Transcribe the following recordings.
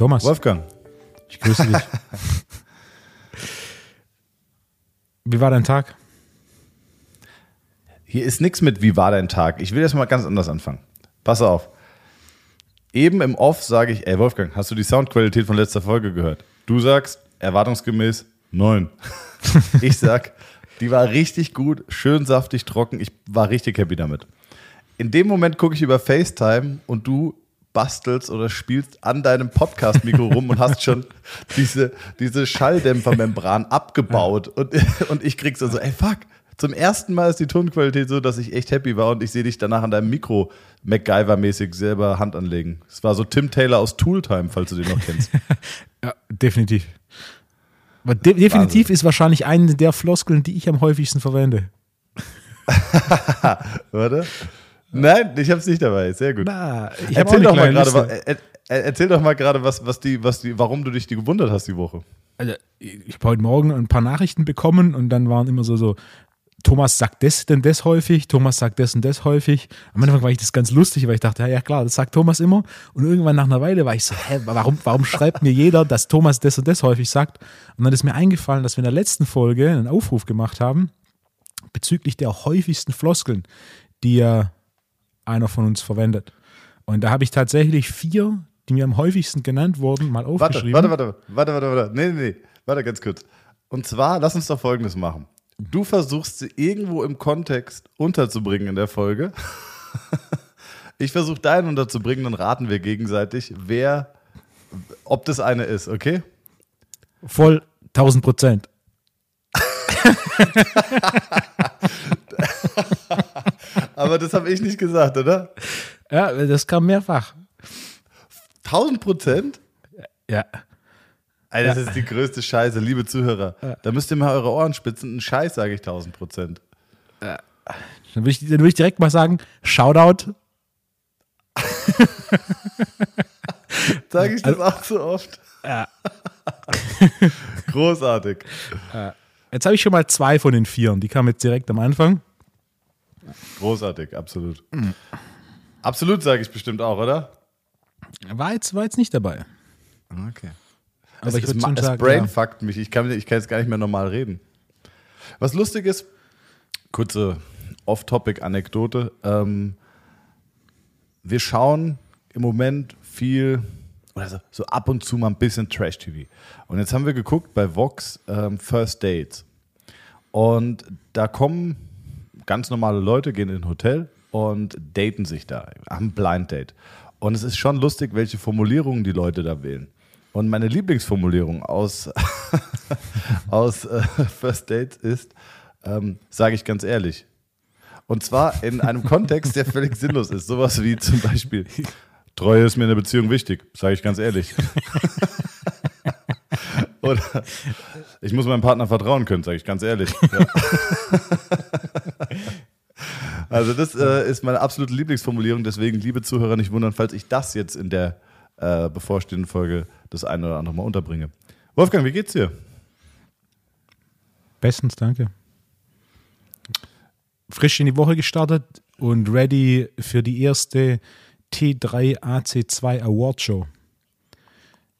Thomas. Wolfgang. Ich grüße dich. Wie war dein Tag? Hier ist nichts mit, wie war dein Tag? Ich will jetzt mal ganz anders anfangen. Pass auf. Eben im Off sage ich, ey Wolfgang, hast du die Soundqualität von letzter Folge gehört? Du sagst, erwartungsgemäß, neun. ich sag, die war richtig gut, schön saftig, trocken. Ich war richtig happy damit. In dem Moment gucke ich über FaceTime und du bastelst oder spielst an deinem Podcast-Mikro rum und hast schon diese, diese Schalldämpfermembran abgebaut. Und, und ich krieg so, so, ey, fuck. Zum ersten Mal ist die Tonqualität so, dass ich echt happy war und ich sehe dich danach an deinem Mikro MacGyver-mäßig selber Hand anlegen. Es war so Tim Taylor aus Tooltime, falls du den noch kennst. ja, definitiv. Aber de definitiv Wahnsinn. ist wahrscheinlich eine der Floskeln, die ich am häufigsten verwende. Warte. Nein, ich habe es nicht dabei. Sehr gut. Na, erzähl, doch mal grade, er, erzähl doch mal gerade, was, was die, was die, warum du dich die gewundert hast die Woche. Also, ich habe heute Morgen ein paar Nachrichten bekommen und dann waren immer so, so Thomas sagt das denn das häufig, Thomas sagt das und das häufig. Am Anfang war ich das ganz lustig, weil ich dachte, ja, ja klar, das sagt Thomas immer. Und irgendwann nach einer Weile war ich so, hä, warum, warum schreibt mir jeder, dass Thomas das und das häufig sagt? Und dann ist mir eingefallen, dass wir in der letzten Folge einen Aufruf gemacht haben bezüglich der häufigsten Floskeln, die ja einer von uns verwendet. Und da habe ich tatsächlich vier, die mir am häufigsten genannt wurden, mal aufgeschrieben. Warte, warte, warte, warte, warte, warte. Nee, nee, nee. Warte ganz kurz. Und zwar, lass uns doch Folgendes machen. Du versuchst sie irgendwo im Kontext unterzubringen in der Folge. Ich versuche deinen unterzubringen, dann raten wir gegenseitig, wer, ob das eine ist, okay? Voll 1000 Prozent. Aber das habe ich nicht gesagt, oder? Ja, das kam mehrfach. 1000 Prozent? Ja. Ey, das ja. ist die größte Scheiße, liebe Zuhörer. Ja. Da müsst ihr mal eure Ohren spitzen. Ein Scheiß, sage ich 1000 Prozent. Ja. Dann würde ich, würd ich direkt mal sagen: Shoutout. sage ich das also, auch so oft? Ja. Großartig. Jetzt habe ich schon mal zwei von den vier. Die kamen jetzt direkt am Anfang. Großartig, absolut. Mhm. Absolut sage ich bestimmt auch, oder? War jetzt, war jetzt nicht dabei. Okay. Aber es, ich es, es brainfuckt ja. mich. Ich kann, ich kann jetzt gar nicht mehr normal reden. Was lustig ist, kurze Off-Topic-Anekdote. Ähm, wir schauen im Moment viel, oder so, so, ab und zu mal ein bisschen Trash-TV. Und jetzt haben wir geguckt bei Vox ähm, First Dates. Und da kommen ganz normale Leute, gehen in ein Hotel und daten sich da, haben ein Blind Date. Und es ist schon lustig, welche Formulierungen die Leute da wählen. Und meine Lieblingsformulierung aus, aus äh, First Dates ist, ähm, sage ich ganz ehrlich. Und zwar in einem Kontext, der völlig sinnlos ist. Sowas wie zum Beispiel, Treue ist mir in der Beziehung wichtig, sage ich ganz ehrlich. Oder ich muss meinem Partner vertrauen können, sage ich ganz ehrlich. Ja. Also das äh, ist meine absolute Lieblingsformulierung, deswegen, liebe Zuhörer, nicht wundern, falls ich das jetzt in der äh, bevorstehenden Folge das eine oder andere Mal unterbringe. Wolfgang, wie geht's dir? Bestens, danke. Frisch in die Woche gestartet und ready für die erste T3 AC2 Award Show.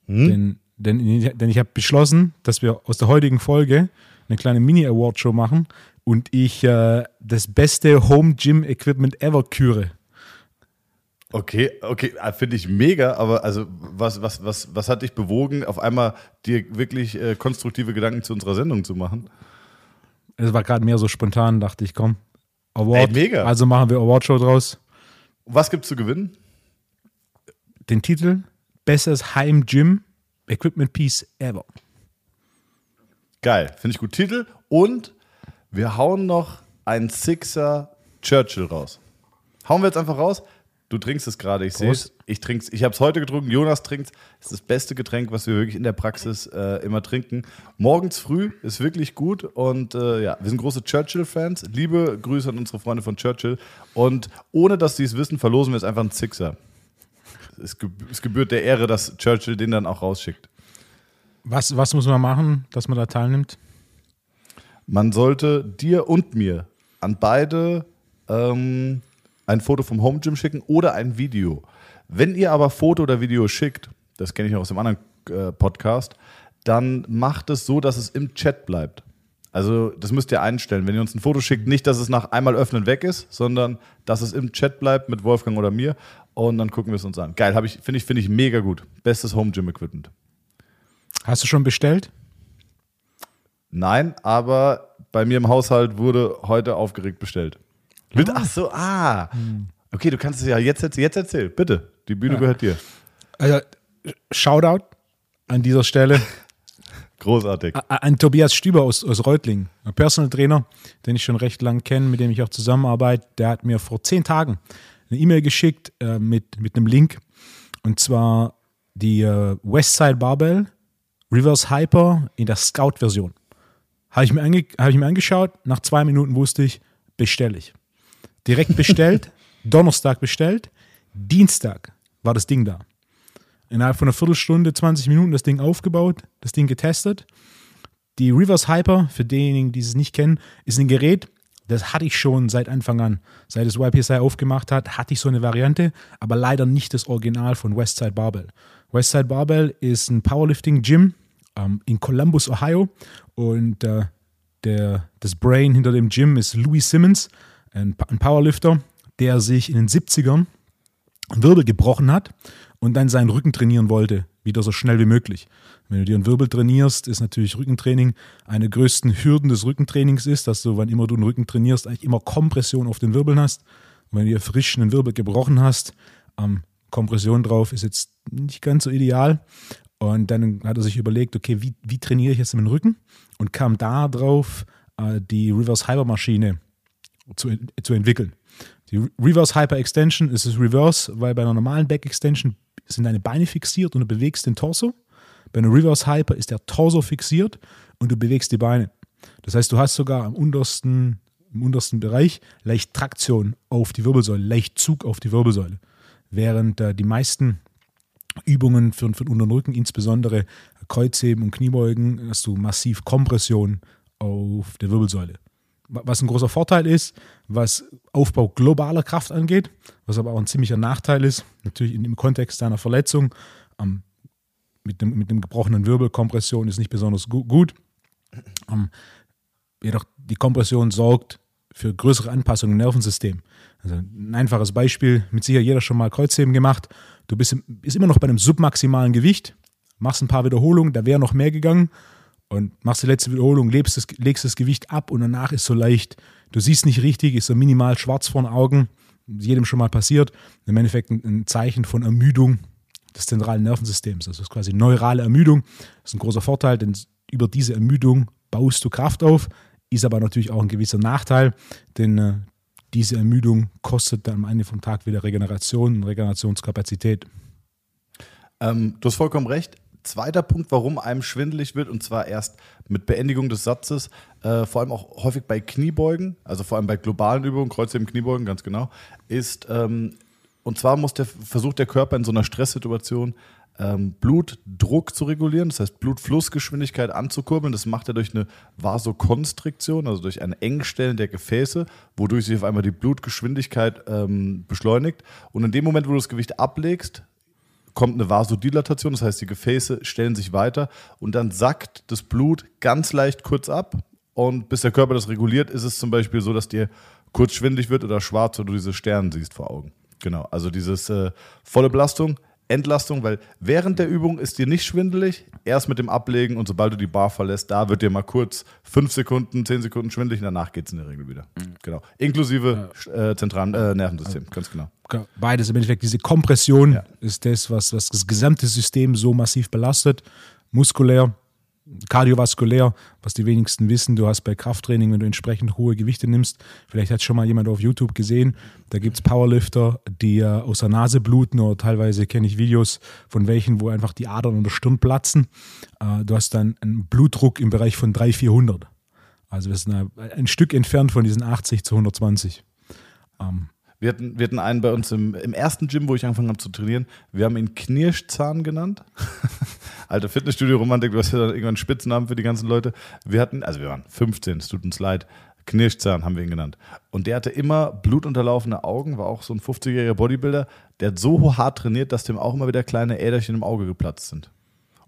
Hm? Denn, denn, denn ich habe beschlossen, dass wir aus der heutigen Folge eine kleine Mini-Award Show machen und ich äh, das beste Home Gym Equipment ever küre. Okay, okay, ah, finde ich mega, aber also was, was, was, was hat dich bewogen, auf einmal dir wirklich äh, konstruktive Gedanken zu unserer Sendung zu machen? Es war gerade mehr so spontan, dachte ich, komm. Award. Ey, mega. Also machen wir Awardshow draus. Was gibt's zu gewinnen? Den Titel Bestes Heim Gym Equipment Piece Ever. Geil, finde ich gut. Titel und wir hauen noch einen Sixer Churchill raus. Hauen wir jetzt einfach raus. Du trinkst es gerade, ich sehe es. Ich trink's. Ich habe es heute getrunken. Jonas trinkt. Es ist das beste Getränk, was wir wirklich in der Praxis äh, immer trinken. Morgens früh ist wirklich gut und äh, ja, wir sind große Churchill-Fans. Liebe Grüße an unsere Freunde von Churchill. Und ohne dass sie es wissen, verlosen wir jetzt einfach einen Sixer. Es, gebührt der Ehre, dass Churchill den dann auch rausschickt. Was, was muss man machen, dass man da teilnimmt? Man sollte dir und mir an beide ähm, ein Foto vom Home Gym schicken oder ein Video. Wenn ihr aber Foto oder Video schickt, das kenne ich noch aus dem anderen äh, Podcast, dann macht es so, dass es im Chat bleibt. Also das müsst ihr einstellen. Wenn ihr uns ein Foto schickt, nicht, dass es nach einmal öffnen weg ist, sondern dass es im Chat bleibt mit Wolfgang oder mir und dann gucken wir es uns an. Geil, ich, finde ich, finde ich mega gut. Bestes Home Gym Equipment. Hast du schon bestellt? Nein, aber bei mir im Haushalt wurde heute aufgeregt bestellt. Mit, ach so, ah. Okay, du kannst es ja jetzt, jetzt erzählen. Bitte, die Bühne ja. gehört dir. Also, Shoutout an dieser Stelle. Großartig. An Tobias Stüber aus, aus Reutlingen, ein Personal Trainer, den ich schon recht lang kenne, mit dem ich auch zusammenarbeite. Der hat mir vor zehn Tagen eine E-Mail geschickt äh, mit, mit einem Link. Und zwar die äh, Westside Barbell Reverse Hyper in der Scout-Version. Habe ich, mir hab ich mir angeschaut, nach zwei Minuten wusste ich, bestelle ich. Direkt bestellt, Donnerstag bestellt, Dienstag war das Ding da. Innerhalb von einer Viertelstunde, 20 Minuten das Ding aufgebaut, das Ding getestet. Die Reverse Hyper, für diejenigen, die es nicht kennen, ist ein Gerät, das hatte ich schon seit Anfang an. Seit es YPSI aufgemacht hat, hatte ich so eine Variante, aber leider nicht das Original von Westside Barbell. Westside Barbell ist ein Powerlifting-Gym ähm, in Columbus, Ohio. Und äh, der, das Brain hinter dem Gym ist Louis Simmons, ein, ein Powerlifter, der sich in den 70ern einen Wirbel gebrochen hat und dann seinen Rücken trainieren wollte, wieder so schnell wie möglich. Wenn du dir einen Wirbel trainierst, ist natürlich Rückentraining eine der größten Hürden des Rückentrainings ist, dass du, wann immer du einen Rücken trainierst, eigentlich immer Kompression auf den Wirbeln hast. Und wenn du dir frisch einen Wirbel gebrochen hast, ähm, Kompression drauf ist jetzt nicht ganz so ideal. Und dann hat er sich überlegt, okay, wie, wie trainiere ich jetzt meinen Rücken? Und kam da drauf, äh, die Reverse Hyper Maschine zu, zu entwickeln. Die Reverse Hyper Extension ist das Reverse, weil bei einer normalen Back Extension sind deine Beine fixiert und du bewegst den Torso. Bei einer Reverse Hyper ist der Torso fixiert und du bewegst die Beine. Das heißt, du hast sogar im untersten, im untersten Bereich leicht Traktion auf die Wirbelsäule, leicht Zug auf die Wirbelsäule. Während äh, die meisten Übungen für, für den unteren Rücken, insbesondere Kreuzheben und Kniebeugen, hast du massiv Kompression auf der Wirbelsäule. Was ein großer Vorteil ist, was Aufbau globaler Kraft angeht, was aber auch ein ziemlicher Nachteil ist, natürlich im Kontext deiner Verletzung. Ähm, mit, dem, mit dem gebrochenen Wirbel, Kompression ist nicht besonders gu gut. Ähm, jedoch die Kompression sorgt für größere Anpassungen im Nervensystem. Also ein einfaches Beispiel, mit sicher jeder schon mal Kreuzheben gemacht. Du bist, bist immer noch bei einem submaximalen Gewicht, machst ein paar Wiederholungen, da wäre noch mehr gegangen und machst die letzte Wiederholung, legst das, legst das Gewicht ab und danach ist so leicht, du siehst nicht richtig, ist so minimal schwarz vor den Augen, jedem schon mal passiert. Im Endeffekt ein, Zeichen von Ermüdung des zentralen Nervensystems. Also das ist quasi neurale Ermüdung. Das ist ein großer Vorteil, denn über diese Ermüdung baust du Kraft auf, ist aber natürlich auch ein gewisser Nachteil, denn äh, diese Ermüdung kostet dann am Ende vom Tag wieder Regeneration und Regenerationskapazität. Ähm, du hast vollkommen recht. Zweiter Punkt, warum einem schwindelig wird, und zwar erst mit Beendigung des Satzes, äh, vor allem auch häufig bei Kniebeugen, also vor allem bei globalen Übungen, Kreuzheben, Kniebeugen, ganz genau, ist, ähm, und zwar muss der, versucht der Körper in so einer Stresssituation ähm, Blutdruck zu regulieren, das heißt Blutflussgeschwindigkeit anzukurbeln. Das macht er durch eine Vasokonstriktion, also durch ein Engstellen der Gefäße, wodurch sich auf einmal die Blutgeschwindigkeit ähm, beschleunigt. Und in dem Moment, wo du das Gewicht ablegst, kommt eine Vasodilatation, das heißt, die Gefäße stellen sich weiter und dann sackt das Blut ganz leicht kurz ab. Und bis der Körper das reguliert, ist es zum Beispiel so, dass dir kurz schwindlig wird oder schwarz oder du diese Sterne siehst vor Augen. Genau, also dieses äh, volle Belastung Entlastung, weil während der Übung ist dir nicht schwindelig, erst mit dem Ablegen und sobald du die Bar verlässt, da wird dir mal kurz fünf Sekunden, zehn Sekunden schwindelig und danach geht es in der Regel wieder. Mhm. Genau. Inklusive äh, zentralen äh, Nervensystem, also, ganz genau. Beides im Endeffekt, diese Kompression ja. ist das, was, was das gesamte System so massiv belastet, muskulär, kardiovaskulär, was die wenigsten wissen, du hast bei Krafttraining, wenn du entsprechend hohe Gewichte nimmst, vielleicht hat schon mal jemand auf YouTube gesehen, da gibt es Powerlifter, die äh, aus der Nase bluten oder teilweise kenne ich Videos von welchen, wo einfach die Adern in der Stirn platzen. Äh, du hast dann einen Blutdruck im Bereich von 300, 400. Also wir sind ein Stück entfernt von diesen 80 zu 120. Wir hatten, wir hatten einen bei uns im, im ersten Gym, wo ich angefangen habe zu trainieren. Wir haben ihn Knirschzahn genannt. Alter Fitnessstudio-Romantik, du hast ja dann irgendwann einen Spitznamen für die ganzen Leute. Wir hatten, also wir waren 15, es tut uns leid. Knirschzahn haben wir ihn genannt. Und der hatte immer blutunterlaufene Augen, war auch so ein 50-jähriger Bodybuilder. Der hat so hart trainiert, dass dem auch immer wieder kleine Äderchen im Auge geplatzt sind.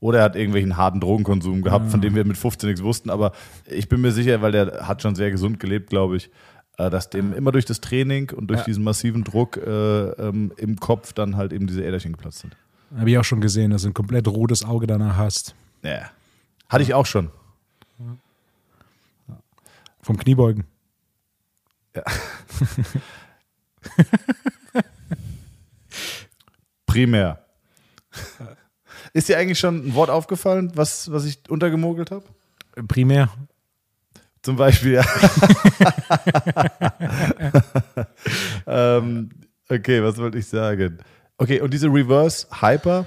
Oder er hat irgendwelchen harten Drogenkonsum gehabt, von dem wir mit 15 nichts wussten. Aber ich bin mir sicher, weil der hat schon sehr gesund gelebt, glaube ich, dass dem immer durch das Training und durch Ja. diesen massiven Druck äh, ähm, im Kopf dann halt eben diese Äderchen geplatzt sind. Habe ich auch schon gesehen, dass du ein komplett rotes Auge danach hast. Ja. Hatte ich auch schon. Vom Kniebeugen. Primär. Ist dir eigentlich schon ein Wort aufgefallen, was, was ich untergemogelt habe? Primär. Zum Beispiel, ja. ähm, okay, was wollte ich sagen? Okay, und diese Reverse Hyper,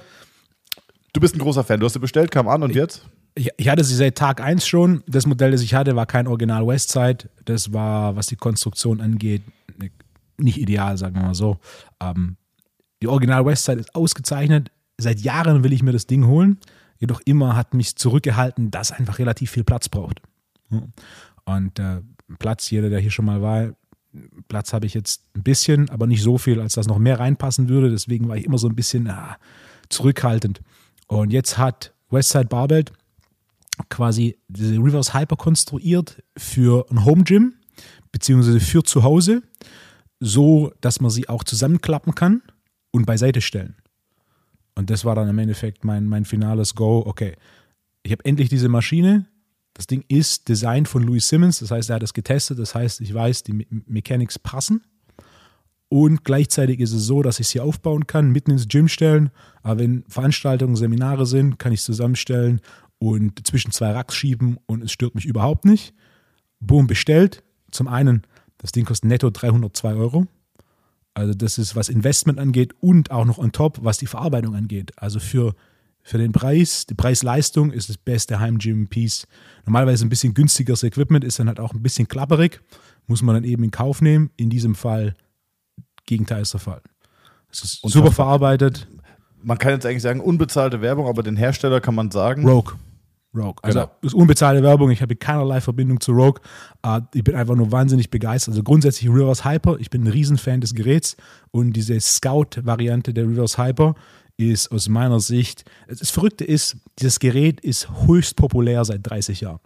du bist ein großer Fan. Du hast sie bestellt, kam an und jetzt? Ich, hatte sie seit Tag 1 schon. Das Modell, das ich hatte, war kein Original Westside. Das war, was die Konstruktion angeht, ne- nicht ideal, sagen wir mal so. Ähm, die Original Westside ist ausgezeichnet. Seit Jahren will ich mir das Ding holen. Jedoch immer hat mich zurückgehalten, dass einfach relativ viel Platz braucht. Und äh, Platz, jeder, der hier schon mal war, Platz habe ich jetzt ein bisschen, aber nicht so viel, als dass noch mehr reinpassen würde. Deswegen war ich immer so ein bisschen ah, zurückhaltend. Und jetzt hat Westside Barbell quasi diese Reverse Hyper konstruiert für ein Home Gym, beziehungsweise für zu Hause, so dass man sie auch zusammenklappen kann und beiseite stellen. Und das war dann im Endeffekt mein, mein finales Go. Okay, ich habe endlich diese Maschine. Das Ding ist Design von Louis Simmons, das heißt, er hat es getestet, das heißt, ich weiß, die Me Mechanics passen. Und gleichzeitig ist es so, dass ich sie aufbauen kann, mitten ins Gym stellen. Aber wenn Veranstaltungen, Seminare sind, kann ich es zusammenstellen und zwischen zwei Racks schieben und es stört mich überhaupt nicht. Boom, bestellt. Zum einen, das Ding kostet netto 302 Euro. Also das ist, was Investment angeht und auch noch on top, was die Verarbeitung angeht. Also für, für den Preis, die Preis-Leistung ist das beste Heim-Gym-Piece. Normalerweise ein bisschen günstigeres Equipment, ist dann halt auch ein bisschen klapperig, muss man dann eben in Kauf nehmen. In diesem Fall Gegenteil ist der Fall. Es ist Und super ver- verarbeitet. Man kann jetzt eigentlich sagen, unbezahlte Werbung, aber den Hersteller kann man sagen. Rogue. Rogue. Also Genau. das ist unbezahlte Werbung. Ich habe keinerlei Verbindung zu Rogue. Äh, ich bin einfach nur wahnsinnig begeistert. Also grundsätzlich Reverse Hyper. Ich bin ein Riesenfan des Geräts und diese Scout-Variante der Reverse Hyper ist aus meiner Sicht, das Verrückte ist, dieses Gerät ist höchst populär seit 30 Jahren.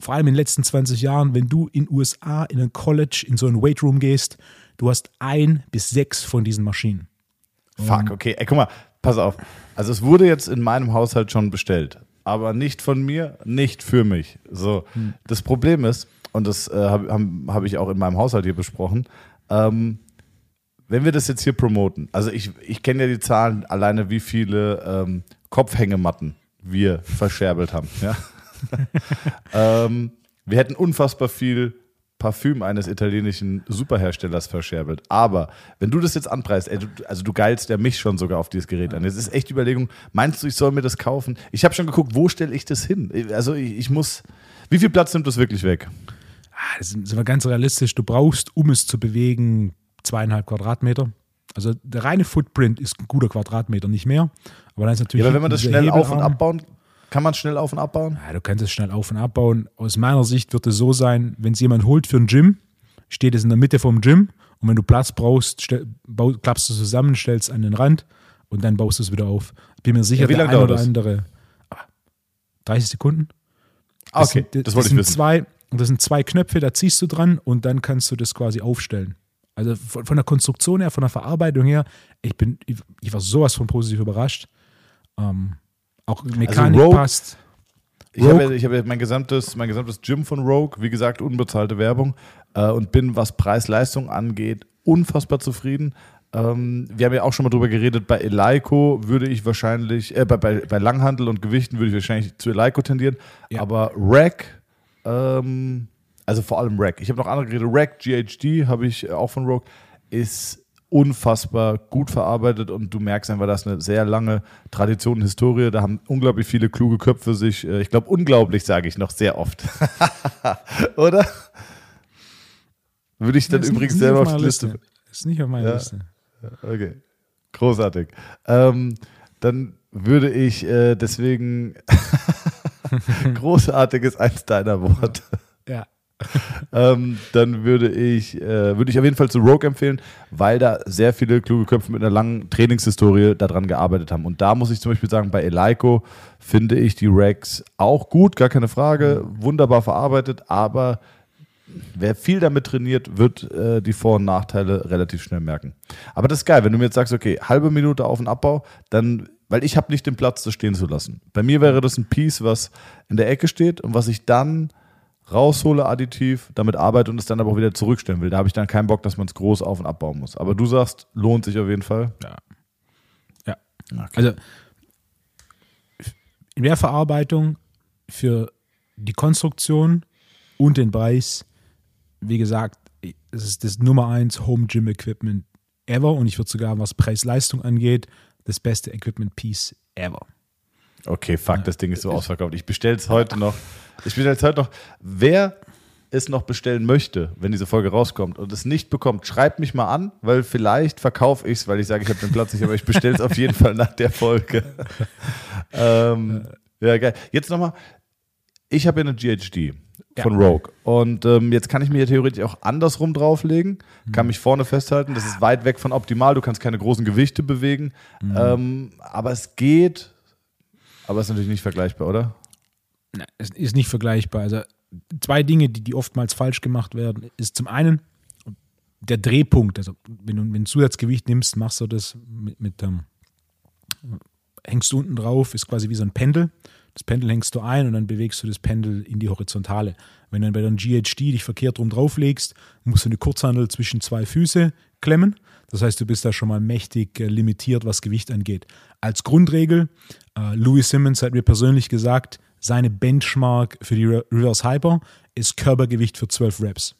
Vor allem in den letzten 20 Jahren, wenn du in USA in ein College, in so ein Weightroom gehst, du hast ein bis sechs von diesen Maschinen. Fuck, okay. Ey, guck mal, pass auf. Also es wurde jetzt in meinem Haushalt schon bestellt, aber nicht von mir, nicht für mich. So, das Problem ist, und das äh, habe hab ich auch in meinem Haushalt hier besprochen, ähm, wenn wir das jetzt hier promoten, also ich, ich kenne ja die Zahlen alleine, wie viele ähm, Kopfhängematten wir verscherbelt haben. Ja? ähm, wir hätten unfassbar viel Parfüm eines italienischen Superherstellers verscherbelt. Aber wenn du das jetzt anpreist, ey, du, also du geilst ja mich schon sogar auf dieses Gerät an. Jetzt ist echt die Überlegung, meinst du, ich soll mir das kaufen? Ich habe schon geguckt, wo stelle ich das hin? Also ich, ich muss, wie viel Platz nimmt das wirklich weg? Ah, das sind, sind wir ganz realistisch. Du brauchst, um es zu bewegen, zweieinhalb Quadratmeter. Also der reine Footprint ist ein guter Quadratmeter, nicht mehr. Aber dann ist natürlich. Ja, aber wenn man das schnell auf und abbauen, kann man schnell auf und abbauen? Ja, du kannst es schnell auf und abbauen. Aus meiner Sicht wird es so sein, wenn es jemand holt für ein Gym, steht es in der Mitte vom Gym und wenn du Platz brauchst, klappst du es zusammen, stellst es an den Rand und dann baust du es wieder auf. Bin mir sicher, Ja, wie der lange ein dauert oder das? andere. Ah, 30 Sekunden? Ah, okay, sind, das wollte ich sind wissen. Zwei, das sind zwei Knöpfe, da ziehst du dran und dann kannst du das quasi aufstellen. Also von, von der Konstruktion her, von der Verarbeitung her, ich bin, ich, ich war sowas von positiv überrascht. Ähm, auch Mechanik Rogue- passt. Ich habe ich habe mein, gesamtes, mein gesamtes Gym von Rogue, wie gesagt, unbezahlte Werbung äh, und bin, was Preis-Leistung angeht, unfassbar zufrieden. Ähm, wir haben ja auch schon mal drüber geredet, bei Eleiko würde ich wahrscheinlich, äh, bei, bei, bei Langhandel und Gewichten würde ich wahrscheinlich zu Eleiko tendieren, Ja. aber Rack, ähm, also vor allem Rack, ich habe noch andere Geräte, Rack, GHD habe ich auch von Rogue, ist unfassbar gut verarbeitet und du merkst einfach, das ist eine sehr lange Tradition und Historie. Da haben unglaublich viele kluge Köpfe sich, äh, ich glaube, unglaublich sage ich noch sehr oft. Oder? Würde ich dann Ist übrigens nicht selber auf auf die meiner Liste. Ist nicht auf meiner Ja. Liste. Okay. Großartig. Ähm, dann würde ich äh, deswegen großartig ist eins deiner Worte. Ja. ähm, dann würde ich, äh, würde ich auf jeden Fall zu Rogue empfehlen, weil da sehr viele kluge Köpfe mit einer langen Trainingshistorie daran gearbeitet haben. Und da muss ich zum Beispiel sagen, bei Eleiko finde ich die Racks auch gut, gar keine Frage, wunderbar verarbeitet, aber wer viel damit trainiert, wird äh, die Vor- und Nachteile relativ schnell merken. Aber das ist geil, wenn du mir jetzt sagst, okay, halbe Minute auf den Abbau, dann, weil ich habe nicht den Platz, das stehen zu lassen. Bei mir wäre das ein Piece, was in der Ecke steht und was ich dann raushole additiv, damit arbeite und es dann aber auch wieder zurückstellen will. Da habe ich dann keinen Bock, dass man es groß auf und abbauen muss. Aber du sagst, lohnt sich auf jeden Fall. Ja. Ja. Okay. Also in der Verarbeitung für die Konstruktion und den Preis wie gesagt, es ist das Nummer eins Home Gym Equipment ever und ich würde sogar, was Preis-Leistung angeht, das beste Equipment Piece ever. Okay, fuck, ja. das Ding ist so ausverkauft. Ich bestelle es heute noch. Ich bestelle es heute noch. Wer es noch bestellen möchte, wenn diese Folge rauskommt und es nicht bekommt, schreibt mich mal an, weil vielleicht verkaufe ich es, weil ich sage, ich habe den Platz nicht, aber ich bestelle es auf jeden Fall nach der Folge. ähm, ja, geil. Jetzt nochmal, ich habe ja eine GHD von ja. Rogue. Und ähm, jetzt kann ich mir hier theoretisch auch andersrum drauflegen, mhm. kann mich vorne festhalten. Das ist weit weg von optimal. Du kannst keine großen Gewichte bewegen. Mhm. Ähm, aber es geht. Aber ist natürlich nicht vergleichbar, oder? Nein, es ist nicht vergleichbar. Also zwei Dinge, die, die oftmals falsch gemacht werden, ist zum einen der Drehpunkt. Also wenn du ein Zusatzgewicht nimmst, machst du das mit, mit ähm, hängst du unten drauf, ist quasi wie so ein Pendel. Das Pendel hängst du ein und dann bewegst du das Pendel in die Horizontale. Wenn du dann bei der GHD dich verkehrt drum drauflegst, musst du eine Kurzhandel zwischen zwei Füße klemmen. Das heißt, du bist da schon mal mächtig äh, limitiert, was Gewicht angeht. Als Grundregel, äh, Louis Simmons hat mir persönlich gesagt, seine Benchmark für die Reverse Hyper ist Körpergewicht für 12 Reps.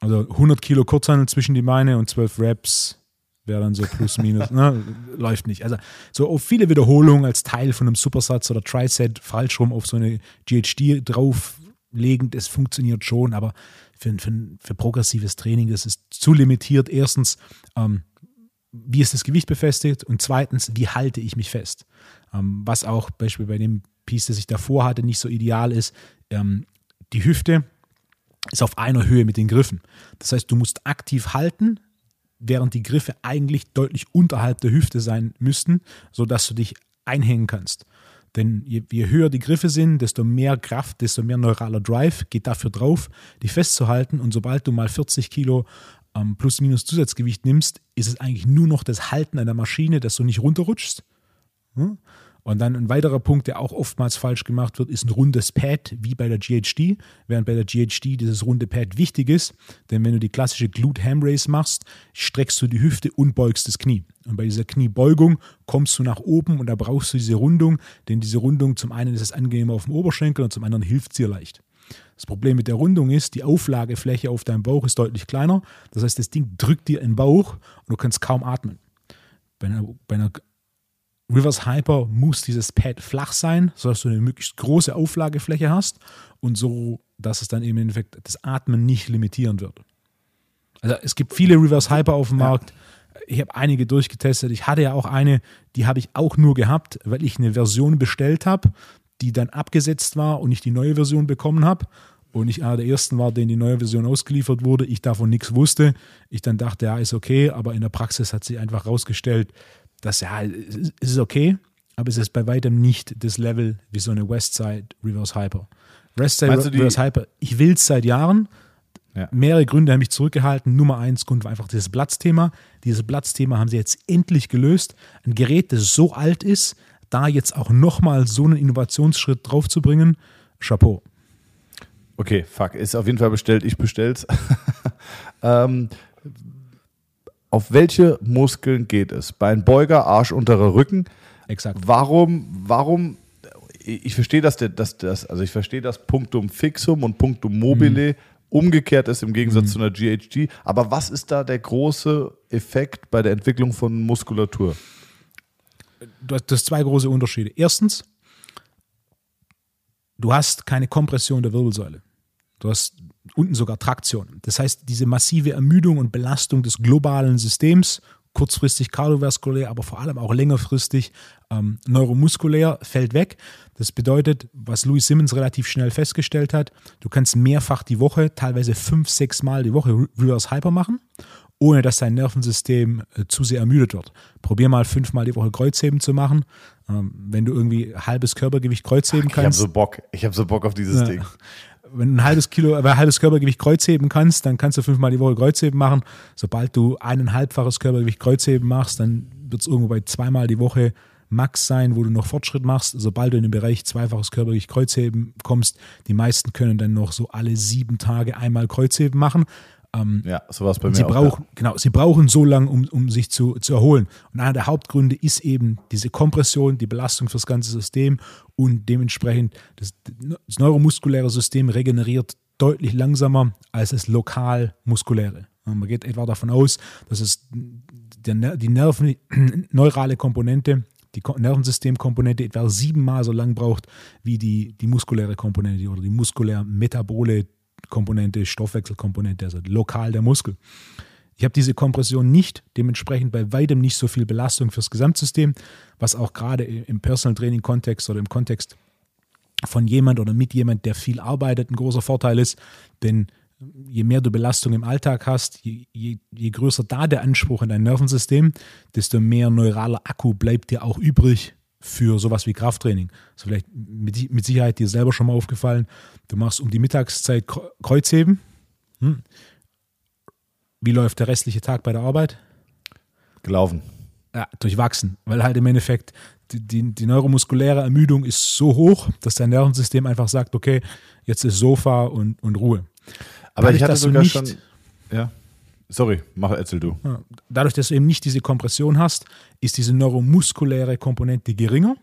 Also 100 Kilo Kurzhandel zwischen die Beine und 12 Reps wäre dann so plus minus, ne? läuft nicht. Also so auf viele Wiederholungen als Teil von einem Supersatz oder Triset falsch rum auf so eine GHD drauflegen, das funktioniert schon, aber für, für, für progressives Training, das ist zu limitiert. Erstens, ähm, wie ist das Gewicht befestigt und zweitens, wie halte ich mich fest? Ähm, was auch beispielsweise bei dem Piece, das ich davor hatte, nicht so ideal ist, ähm, die Hüfte ist auf einer Höhe mit den Griffen. Das heißt, du musst aktiv halten, während die Griffe eigentlich deutlich unterhalb der Hüfte sein müssten, sodass du dich einhängen kannst. Denn je, je, höher die Griffe sind, desto mehr Kraft, desto mehr neuraler Drive geht dafür drauf, die festzuhalten. Und sobald du mal 40 Kilo ähm, plus minus Zusatzgewicht nimmst, ist es eigentlich nur noch das Halten einer Maschine, dass du nicht runterrutschst. Hm? Und dann ein weiterer Punkt, der auch oftmals falsch gemacht wird, ist ein rundes Pad, wie bei der GHD, während bei der GHD dieses runde Pad wichtig ist, denn wenn du die klassische Glute Ham Race machst, streckst du die Hüfte und beugst das Knie. Und bei dieser Kniebeugung kommst du nach oben und da brauchst du diese Rundung, denn diese Rundung zum einen ist es angenehmer auf dem Oberschenkel und zum anderen hilft sie leicht. Das Problem mit der Rundung ist, die Auflagefläche auf deinem Bauch ist deutlich kleiner. Das heißt, das Ding drückt dir in den Bauch und du kannst kaum atmen. Bei einer, bei einer Rivers Hyper muss dieses Pad flach sein, sodass du eine möglichst große Auflagefläche hast und so, dass es dann im Endeffekt das Atmen nicht limitieren wird. Also es gibt viele Reverse Hyper auf dem Markt. Ich habe einige durchgetestet. Ich hatte ja auch eine, die habe ich auch nur gehabt, weil ich eine Version bestellt habe, die dann abgesetzt war und ich die neue Version bekommen habe. Und ich einer der ersten war, den die neue Version ausgeliefert wurde. Ich davon nichts wusste. Ich dann dachte, ja, ist okay, aber in der Praxis hat sich einfach rausgestellt, das ja, ist okay, aber es ist bei weitem nicht das Level wie so eine Westside Reverse Hyper. Westside Reverse Hyper, ich will es seit Jahren. Ja. Mehrere Gründe haben mich zurückgehalten. Nummer eins Grund war einfach dieses Platzthema. Dieses Platzthema haben sie jetzt endlich gelöst. Ein Gerät, das so alt ist, da jetzt auch nochmal so einen Innovationsschritt drauf zu bringen, Chapeau. Okay, fuck, ist auf jeden Fall bestellt, ich bestell's. ähm, auf welche Muskeln geht es? Beinbeuger, Arsch, unterer Rücken. Exakt. Warum, warum, ich verstehe das, das, das, also ich verstehe das Punktum Fixum und Punktum Mobile mhm. umgekehrt ist im Gegensatz mhm. zu einer GHG. Aber was ist da der große Effekt bei der Entwicklung von Muskulatur? Du hast zwei große Unterschiede. Erstens, du hast keine Kompression der Wirbelsäule. Du hast unten sogar Traktion. Das heißt, diese massive Ermüdung und Belastung des globalen Systems kurzfristig kardiovaskulär, aber vor allem auch längerfristig ähm, neuromuskulär fällt weg. Das bedeutet, was Louis Simmons relativ schnell festgestellt hat, du kannst mehrfach die Woche, teilweise fünf, sechs Mal die Woche Reverse Hyper machen, ohne dass dein Nervensystem äh, zu sehr ermüdet wird. Probier mal fünfmal die Woche Kreuzheben zu machen. Ähm, wenn du irgendwie halbes Körpergewicht Kreuzheben Ich habe kannst, so Bock. Ich habe so Bock auf dieses Ja. Ding. Wenn ein halbes Kilo, äh, ein halbes Körpergewicht Kreuzheben kannst, dann kannst du fünfmal die Woche Kreuzheben machen. Sobald du eineinhalbfaches Körpergewicht Kreuzheben machst, dann wird es irgendwo bei zweimal die Woche Max sein, wo du noch Fortschritt machst. Sobald du in den Bereich zweifaches Körpergewicht Kreuzheben kommst, die meisten können dann noch so alle sieben Tage einmal Kreuzheben machen. Ja, sowas bei mir Sie auch. brauchen, genau, sie brauchen so lange, um, um sich zu, zu erholen. Und einer der Hauptgründe ist eben diese Kompression, die Belastung fürs ganze System und dementsprechend das, das neuromuskuläre System regeneriert deutlich langsamer als das lokal muskuläre. Man geht etwa davon aus, dass es der, die Nerven, neurale Komponente, die Ko- Nervensystemkomponente etwa siebenmal so lang braucht wie die, die muskuläre Komponente oder die muskulär-metabole Komponente, Stoffwechselkomponente, also lokal der Muskel. Ich habe diese Kompression nicht, dementsprechend bei weitem nicht so viel Belastung fürs Gesamtsystem, was auch gerade im Personal Training Kontext oder im Kontext von jemand oder mit jemand, der viel arbeitet, ein großer Vorteil ist. Denn je mehr du Belastung im Alltag hast, je, je, je größer da der Anspruch an dein Nervensystem, desto mehr neuraler Akku bleibt dir auch übrig für sowas wie Krafttraining. So vielleicht mit, mit Sicherheit dir selber schon mal aufgefallen, du machst um die Mittagszeit Kre- Kreuzheben. Hm. Wie läuft der restliche Tag bei der Arbeit? Gelaufen. ja, durchwachsen, weil halt im Endeffekt die, die, die neuromuskuläre Ermüdung ist so hoch, dass dein Nervensystem einfach sagt, okay, jetzt ist Sofa und, und Ruhe. Aber Dadurch, ich hatte sogar nicht- schon. Ja. Sorry, mach, erzähl du. Dadurch, dass du eben nicht diese Kompression hast, ist diese neuromuskuläre Komponente geringer,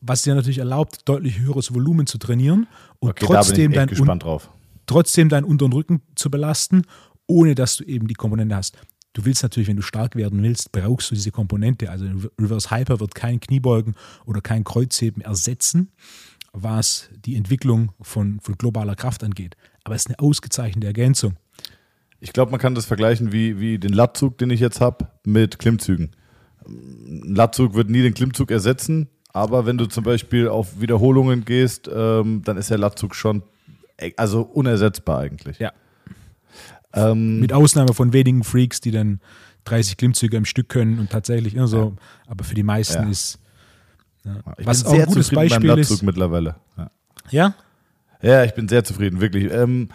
was dir natürlich erlaubt, deutlich höheres Volumen zu trainieren und Okay, trotzdem, dein, trotzdem deinen unteren Rücken zu belasten, ohne dass du eben die Komponente hast. Du willst natürlich, wenn du stark werden willst, brauchst du diese Komponente. Also Reverse Hyper wird kein Kniebeugen oder kein Kreuzheben ersetzen, was die Entwicklung von, von globaler Kraft angeht. Aber es ist eine ausgezeichnete Ergänzung. Ich glaube, man kann das vergleichen wie, wie den Lattzug, den ich jetzt habe, mit Klimmzügen. Ein Lattzug wird nie den Klimmzug ersetzen, aber wenn du zum Beispiel auf Wiederholungen gehst, ähm, dann ist der Lattzug schon e- also unersetzbar eigentlich. Ja. Ähm, Mit Ausnahme von wenigen Freaks, die dann 30 Klimmzüge im Stück können und tatsächlich ne, so, aber für die meisten Ja. ist. Ja. ich Was bin auch sehr ein gutes zufrieden mit Beispiel meinem Lattzug ist. mittlerweile. Ja. Ja? Ja, ich bin sehr zufrieden, wirklich. Ähm,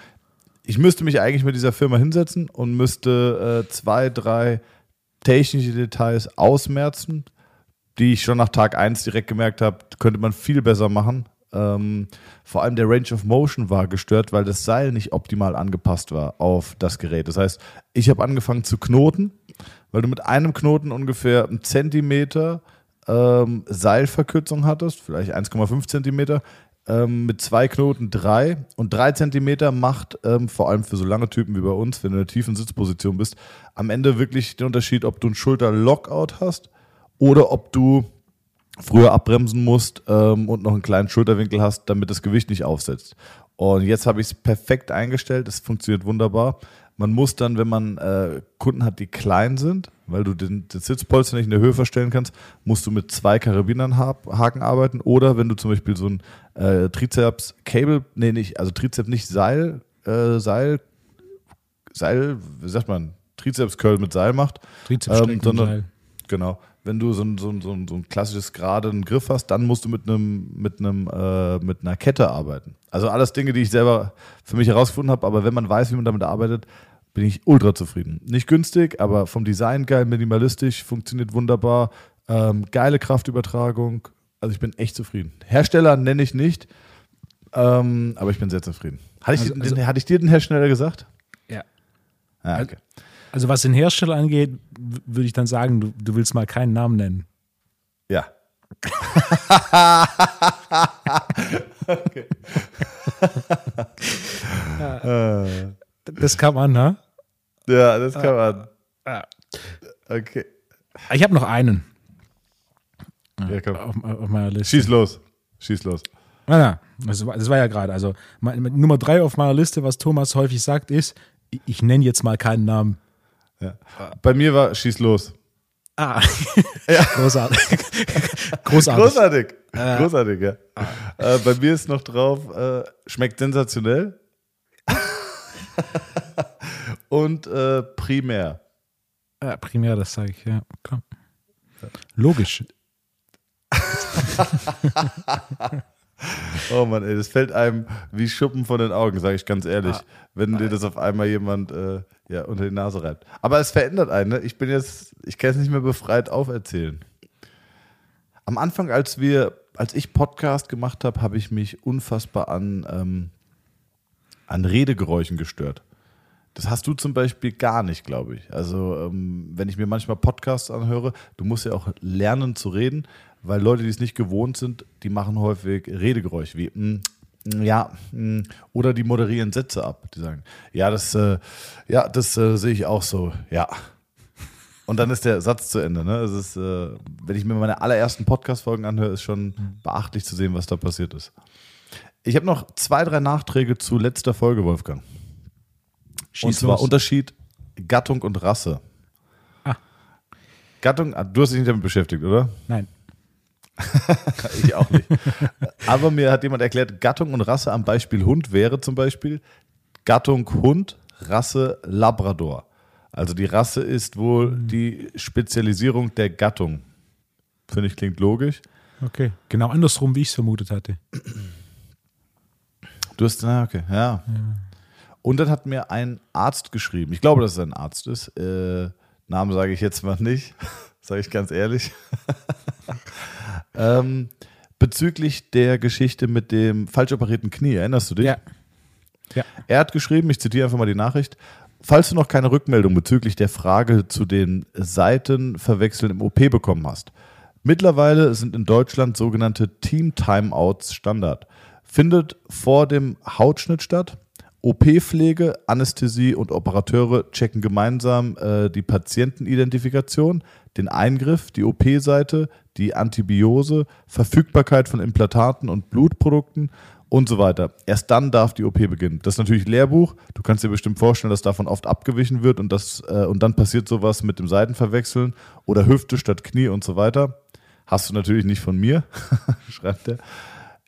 ich müsste mich eigentlich mit dieser Firma hinsetzen und müsste äh, zwei, drei technische Details ausmerzen, die ich schon nach Tag 1 direkt gemerkt habe, könnte man viel besser machen. Ähm, vor allem der Range of Motion war gestört, weil das Seil nicht optimal angepasst war auf das Gerät. Das heißt, ich habe angefangen zu knoten, weil du mit einem Knoten ungefähr einen Zentimeter ähm, Seilverkürzung hattest, vielleicht 1,5 Zentimeter, ähm, mit zwei Knoten drei und drei Zentimeter macht ähm, vor allem für so lange Typen wie bei uns, wenn du in einer tiefen Sitzposition bist, am Ende wirklich den Unterschied, ob du einen Schulter-Lockout hast oder ob du früher abbremsen musst ähm, und noch einen kleinen Schulterwinkel hast, damit das Gewicht nicht aufsetzt. Und jetzt habe ich es perfekt eingestellt, es funktioniert wunderbar. Man muss dann, wenn man äh, Kunden hat, die klein sind, weil du den, den Sitzpolster nicht in der Höhe verstellen kannst, musst du mit zwei Karabinernhaken arbeiten. Oder wenn du zum Beispiel so ein äh, Trizeps-Cable, nee, nicht, also Trizeps nicht Seil, äh, Seil, Seil, wie sagt man, Trizeps-Curl mit Seil macht, Trizepsstrecken, ähm, sondern, Seil. Genau. Wenn du so ein, so ein, so ein, so ein klassisches geraden Griff hast, dann musst du mit einem mit einem äh, mit einer Kette arbeiten. Also alles Dinge, die ich selber für mich herausgefunden habe, aber wenn man weiß, wie man damit arbeitet, bin ich ultra zufrieden. Nicht günstig, aber vom Design geil, minimalistisch, funktioniert wunderbar, ähm, geile Kraftübertragung. Also ich bin echt zufrieden. Hersteller nenne ich nicht, ähm, aber ich bin sehr zufrieden. Hatte ich, Also- den, also- hatte ich dir den Hersteller gesagt? Ja. Ah, okay. Also was den Hersteller angeht, würde ich dann sagen, du, du willst mal keinen Namen nennen. Ja. Das kam an, ne? Ja, das kann man. Ja. Okay. Ich habe noch einen Ja, komm. auf, auf meiner Liste. Schieß los. Schieß los. Ah, ja, das war, das war ja gerade. Also Nummer drei auf meiner Liste, was Thomas häufig sagt, ist, ich, ich nenne jetzt mal keinen Namen. Ja. Bei mir war Schieß los. Ah, großartig. großartig. Großartig. Großartig, ja. Äh, bei mir ist noch drauf, äh, schmeckt sensationell. Und äh, primär. Ja, primär, das sage ich, ja. Klar. Logisch. Oh Mann, ey, das fällt einem wie Schuppen von den Augen, sage ich ganz ehrlich, Ah, wenn dir das auf einmal jemand äh, ja, unter die Nase reibt. Aber es verändert einen. Ne? Ich bin jetzt, ich kann es nicht mehr befreit auferzählen. Am Anfang, als wir, als ich Podcast gemacht habe, habe ich mich unfassbar an, ähm, an Redegeräuschen gestört. Das hast du zum Beispiel gar nicht, glaube ich. Also, ähm, wenn ich mir manchmal Podcasts anhöre, du musst ja auch lernen zu reden, weil Leute, die es nicht gewohnt sind, die machen häufig Redegeräusche wie mm, mm, ja mm, oder die moderieren Sätze ab. Die sagen, ja, das, äh, ja, das äh, sehe ich auch so, ja. Und dann ist der Satz zu Ende. Ne? Es ist, äh, wenn ich mir meine allerersten Podcast-Folgen anhöre, ist schon beachtlich zu sehen, was da passiert ist. Ich habe noch zwei, drei Nachträge zu letzter Folge, Wolfgang. und Schieß zwar los. Unterschied Gattung und Rasse. Ah. Gattung, ah, du hast dich nicht damit beschäftigt, oder? Nein. Ich auch nicht. Aber mir hat jemand erklärt, Gattung und Rasse am Beispiel Hund wäre zum Beispiel Gattung Hund, Rasse Labrador. Also die Rasse ist wohl die Spezialisierung der Gattung. Finde ich klingt logisch. Okay. Genau andersrum, wie ich es vermutet hatte. Du hast, na, okay, ja. Und dann hat mir ein Arzt geschrieben, ich glaube, dass es ein Arzt ist, äh, Namen sage ich jetzt mal nicht, sage ich ganz ehrlich, ähm, bezüglich der Geschichte mit dem falsch operierten Knie, erinnerst du dich? Ja. Ja. Er hat geschrieben, ich zitiere einfach mal die Nachricht, falls du noch keine Rückmeldung bezüglich der Frage zu den Seitenverwechseln im OP bekommen hast. Mittlerweile sind in Deutschland sogenannte Team-Timeouts Standard. Findet vor dem Hautschnitt statt. OP-Pflege, Anästhesie und Operateure checken gemeinsam äh, die Patientenidentifikation, den Eingriff, die OP-Seite, die Antibiose, Verfügbarkeit von Implantaten und Blutprodukten und so weiter. Erst dann darf die OP beginnen. Das ist natürlich Lehrbuch. Du kannst dir bestimmt vorstellen, dass davon oft abgewichen wird und, das, äh, und dann passiert sowas mit dem Seitenverwechseln oder Hüfte statt Knie und so weiter. Hast du natürlich nicht von mir, schreibt er.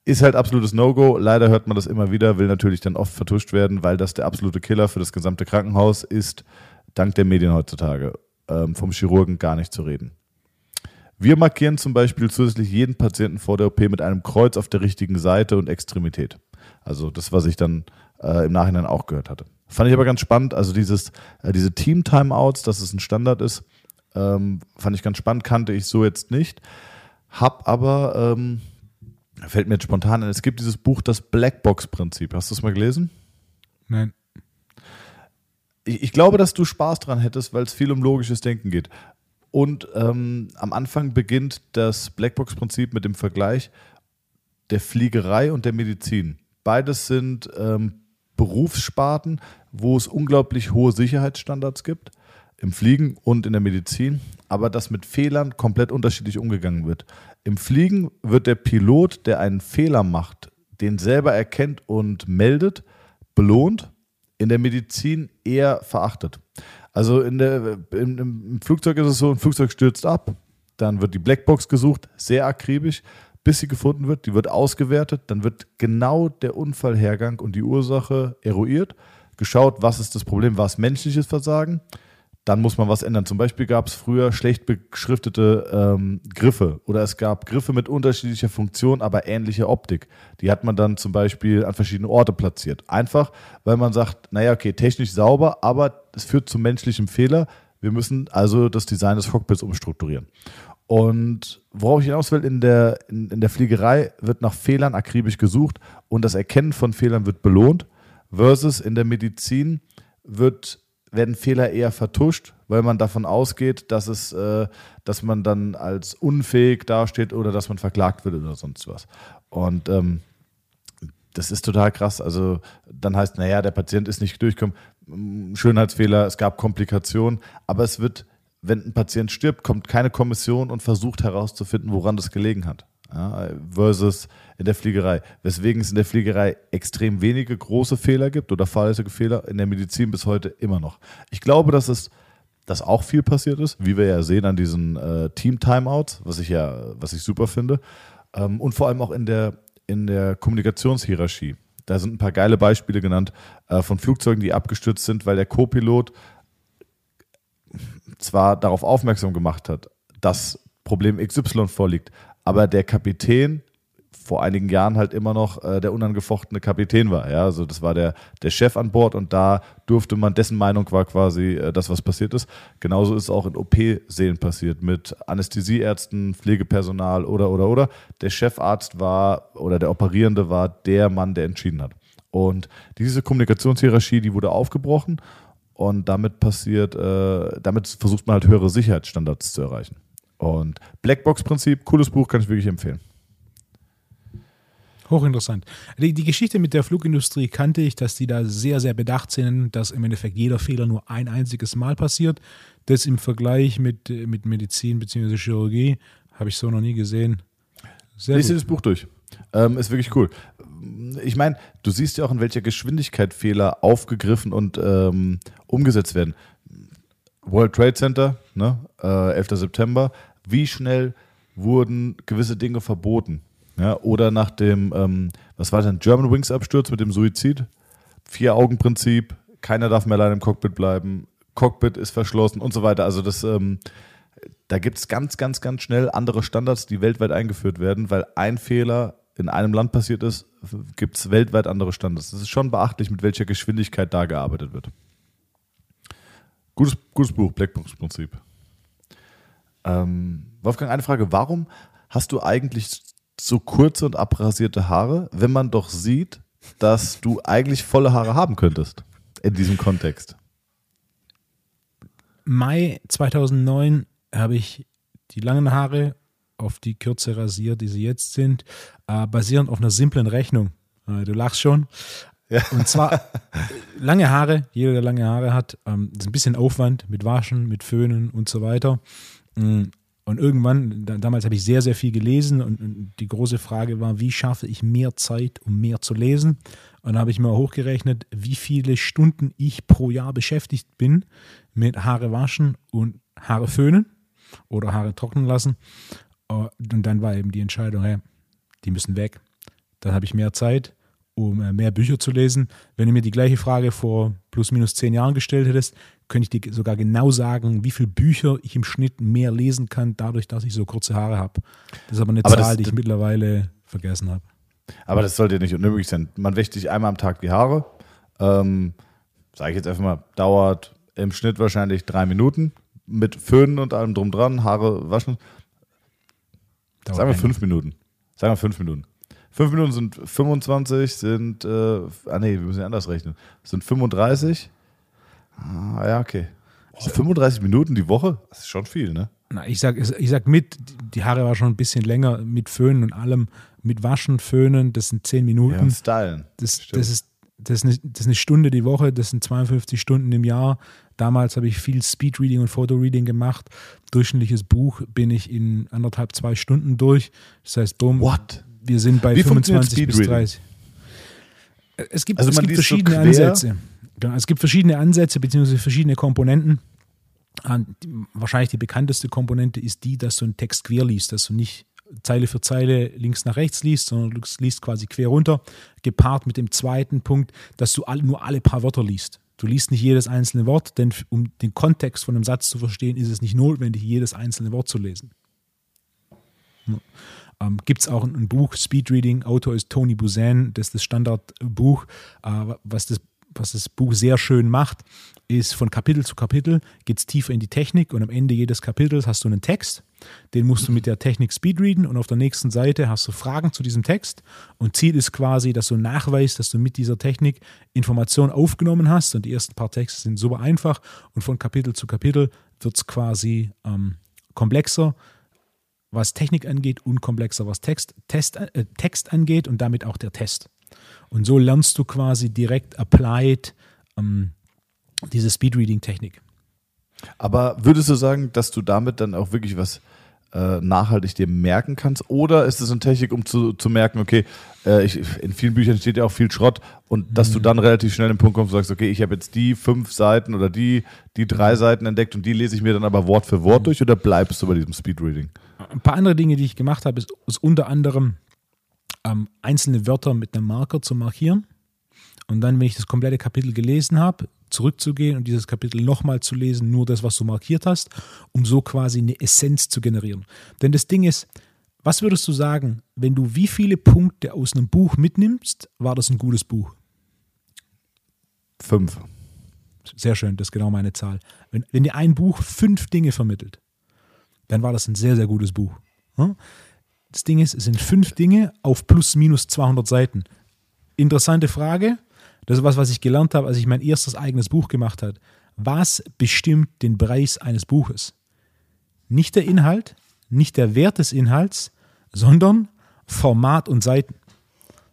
Ist halt absolutes No-Go. Leider hört man das immer wieder, will natürlich dann oft vertuscht werden, weil das der absolute Killer für das gesamte Krankenhaus ist, dank der Medien heutzutage. Ähm, vom Chirurgen gar nicht zu reden. Wir markieren zum Beispiel zusätzlich jeden Patienten vor der OP mit einem Kreuz auf der richtigen Seite und Extremität. Also das, was ich dann äh, im Nachhinein auch gehört hatte. Fand ich aber ganz spannend. Also dieses, äh, diese Team-Timeouts, dass es ein Standard ist, ähm, fand ich ganz spannend, kannte ich so jetzt nicht. Hab aber, ähm, fällt mir jetzt spontan ein, es gibt dieses Buch, das Blackbox-Prinzip. Hast du es mal gelesen? Nein. ich, ich glaube, dass du Spaß dran hättest, weil es viel um logisches Denken geht. Und ähm, am Anfang beginnt das Blackbox-Prinzip mit dem Vergleich der Fliegerei und der Medizin. Beides sind ähm, Berufssparten, wo es unglaublich hohe Sicherheitsstandards gibt, im Fliegen und in der Medizin, aber dass mit Fehlern komplett unterschiedlich umgegangen wird. Im Fliegen wird der Pilot, der einen Fehler macht, den selber erkennt und meldet, belohnt, in der Medizin eher verachtet. Also in der, im, im Flugzeug ist es so, ein Flugzeug stürzt ab, dann wird die Blackbox gesucht, sehr akribisch, bis sie gefunden wird, die wird ausgewertet, dann wird genau der Unfallhergang und die Ursache eruiert, geschaut, was ist das Problem, war es menschliches Versagen, dann muss man was ändern. Zum Beispiel gab es früher schlecht beschriftete ähm, Griffe oder es gab Griffe mit unterschiedlicher Funktion, aber ähnlicher Optik. Die hat man dann zum Beispiel an verschiedene Orte platziert. Einfach, weil man sagt, naja, okay, technisch sauber, aber es führt zu menschlichem Fehler. Wir müssen also das Design des Cockpits umstrukturieren. Und worauf ich hinaus will, in der, in, in der Fliegerei wird nach Fehlern akribisch gesucht und das Erkennen von Fehlern wird belohnt, versus in der Medizin wird werden Fehler eher vertuscht, weil man davon ausgeht, dass es, äh, dass man dann als unfähig dasteht oder dass man verklagt wird oder sonst was. Und ähm, das ist total krass. Also dann heißt, naja, der Patient ist nicht durchgekommen, Schönheitsfehler, es gab Komplikationen, aber es wird, wenn ein Patient stirbt, kommt keine Kommission und versucht herauszufinden, woran das gelegen hat. Ja, versus in der Fliegerei. Weswegen es in der Fliegerei extrem wenige große Fehler gibt oder fahrlässige Fehler, in der Medizin bis heute immer noch. Ich glaube, dass es dass auch viel passiert ist, wie wir ja sehen an diesen äh, Team-Timeouts, was ich ja, was ich super finde. Ähm, und vor allem auch in der, in der Kommunikationshierarchie. Da sind ein paar geile Beispiele genannt äh, von Flugzeugen, die abgestürzt sind, weil der Co-Pilot zwar darauf aufmerksam gemacht hat, dass Problem XY vorliegt, aber der Kapitän vor einigen Jahren halt immer noch äh, der unangefochtene Kapitän war. Ja, also das war der, der Chef an Bord und da durfte man, dessen Meinung war quasi äh, das, was passiert ist. Genauso ist es auch in OP-Sälen passiert mit Anästhesieärzten, Pflegepersonal oder, oder, oder. Der Chefarzt war oder der Operierende war der Mann, der entschieden hat. Und diese Kommunikationshierarchie, die wurde aufgebrochen und damit passiert, äh, damit versucht man halt höhere Sicherheitsstandards zu erreichen. Und Blackbox-Prinzip, cooles Buch, kann ich wirklich empfehlen. Hochinteressant. Die, die Geschichte mit der Flugindustrie kannte ich, dass die da sehr, sehr bedacht sind, dass im Endeffekt jeder Fehler nur ein einziges Mal passiert. Das im Vergleich mit, mit Medizin bzw. Chirurgie habe ich so noch nie gesehen. Sehr Lies dir das Buch durch. Ähm, ist wirklich cool. Ich meine, du siehst ja auch, in welcher Geschwindigkeit Fehler aufgegriffen und ähm, umgesetzt werden. World Trade Center, ne, äh, 11. September. Wie schnell wurden gewisse Dinge verboten? Ja, oder nach dem, ähm, was war denn, German Wings Absturz mit dem Suizid? Vier-Augen-Prinzip, keiner darf mehr allein im Cockpit bleiben, Cockpit ist verschlossen und so weiter. Also das, ähm, da gibt es ganz, ganz, ganz schnell andere Standards, die weltweit eingeführt werden, weil ein Fehler in einem Land passiert ist, gibt es weltweit andere Standards. Das ist schon beachtlich, mit welcher Geschwindigkeit da gearbeitet wird. Gutes, gutes Buch, Blackbox-Prinzip. Ähm, Wolfgang, eine Frage. Warum hast du eigentlich so kurze und abrasierte Haare, wenn man doch sieht, dass du eigentlich volle Haare haben könntest in diesem Kontext? Mai 2009 habe ich die langen Haare auf die Kürze rasiert, die sie jetzt sind, äh, basierend auf einer simplen Rechnung. Äh, du lachst schon. Ja. Und zwar lange Haare, jeder, der lange Haare hat, ähm, ist ein bisschen Aufwand mit Waschen, mit Föhnen und so weiter. Mm, und irgendwann, da, damals habe ich sehr, sehr viel gelesen und, und, die große Frage war, wie schaffe ich mehr Zeit, um mehr zu lesen? Und da habe ich mal hochgerechnet, wie viele Stunden ich pro Jahr beschäftigt bin mit Haare waschen und Haare föhnen oder Haare trocknen lassen. Und dann war eben die Entscheidung, hey, die müssen weg. Dann habe ich mehr Zeit um äh, mehr Bücher zu lesen. Wenn du mir die gleiche Frage vor plus minus zehn Jahren gestellt hättest, könnte ich dir sogar genau sagen, wie viele Bücher ich im Schnitt mehr lesen kann, dadurch, dass ich so kurze Haare habe. Das ist aber eine aber Zahl, das, die ich mittlerweile vergessen habe. Aber das sollte nicht unmöglich sein. Man wäscht sich einmal am Tag die Haare. Ähm, Sage ich jetzt einfach mal, dauert im Schnitt wahrscheinlich drei Minuten mit Föhnen und allem drum dran, Haare waschen. Dauert Sagen wir fünf Minuten. Sagen wir fünf Minuten. Fünf Minuten sind 25, sind, äh, ah nee, wir müssen ja anders rechnen, sind 35. Ah, ja, okay. Oh, 35 Minuten die Woche, das ist schon viel, ne? Na, ich sag, ich sag mit, die Haare war schon ein bisschen länger, mit Föhnen und allem, mit Waschen, Föhnen, das sind 10 Minuten. Ja, und Stylen. Das, das, ist, das, ist eine, das ist eine Stunde die Woche, das sind 52 Stunden im Jahr. Damals habe ich viel Speedreading und Fotoreading gemacht. Durchschnittliches Buch bin ich in anderthalb, zwei Stunden durch. Das heißt, bumm. What? wir sind bei Wie 25 bis 30. Es gibt, also es gibt verschiedene so Ansätze. Genau, es gibt verschiedene Ansätze bzw. verschiedene Komponenten. Wahrscheinlich die bekannteste Komponente ist die, dass du einen Text quer liest, dass du nicht Zeile für Zeile links nach rechts liest, sondern du liest quasi quer runter, gepaart mit dem zweiten Punkt, dass du nur alle paar Wörter liest. Du liest nicht jedes einzelne Wort, denn um den Kontext von einem Satz zu verstehen, ist es nicht notwendig, jedes einzelne Wort zu lesen. Ähm, Gibt es auch ein, ein, Buch, Speedreading, Autor ist Tony Buzan, das ist das Standardbuch, äh, was das was das Buch sehr schön macht, ist von Kapitel zu Kapitel geht es tiefer in die Technik und am Ende jedes Kapitels hast du einen Text, den musst du mit der Technik speedreaden und auf der nächsten Seite hast du Fragen zu diesem Text und Ziel ist quasi, dass du nachweist, dass du mit dieser Technik Informationen aufgenommen hast und die ersten paar Texte sind super einfach und von Kapitel zu Kapitel wird es quasi ähm, komplexer was Technik angeht, unkomplexer, was Text, Test, äh, Text angeht und damit auch der Test. Und so lernst du quasi direkt applied ähm, diese Speedreading-Technik. Aber würdest du sagen, dass du damit dann auch wirklich was äh, nachhaltig dir merken kannst? Oder ist es eine Technik, um zu, zu merken, okay, äh, ich, in vielen Büchern steht ja auch viel Schrott und dass du dann relativ schnell im Punkt kommst und sagst, okay, ich habe jetzt die fünf Seiten oder die, die drei Seiten entdeckt und die lese ich mir dann aber Wort für Wort durch oder bleibst du bei diesem Speedreading? Ein paar andere Dinge, die ich gemacht habe, ist, ist unter anderem ähm, einzelne Wörter mit einem Marker zu markieren. Und dann, wenn ich das komplette Kapitel gelesen habe, zurückzugehen und dieses Kapitel nochmal zu lesen, nur das, was du markiert hast, um so quasi eine Essenz zu generieren. Denn das Ding ist, was würdest du sagen, wenn du wie viele Punkte aus einem Buch mitnimmst, war das ein gutes Buch? Fünf. Sehr schön, das ist genau meine Zahl. Wenn, wenn dir ein Buch fünf Dinge vermittelt, dann war das ein sehr, sehr gutes Buch. Hm? Das Ding ist, es sind fünf Dinge auf plus minus 200 Seiten. Interessante Frage. Das ist was, was ich gelernt habe, als ich mein erstes eigenes Buch gemacht habe. Was bestimmt den Preis eines Buches? Nicht der Inhalt, nicht der Wert des Inhalts, sondern Format und Seiten.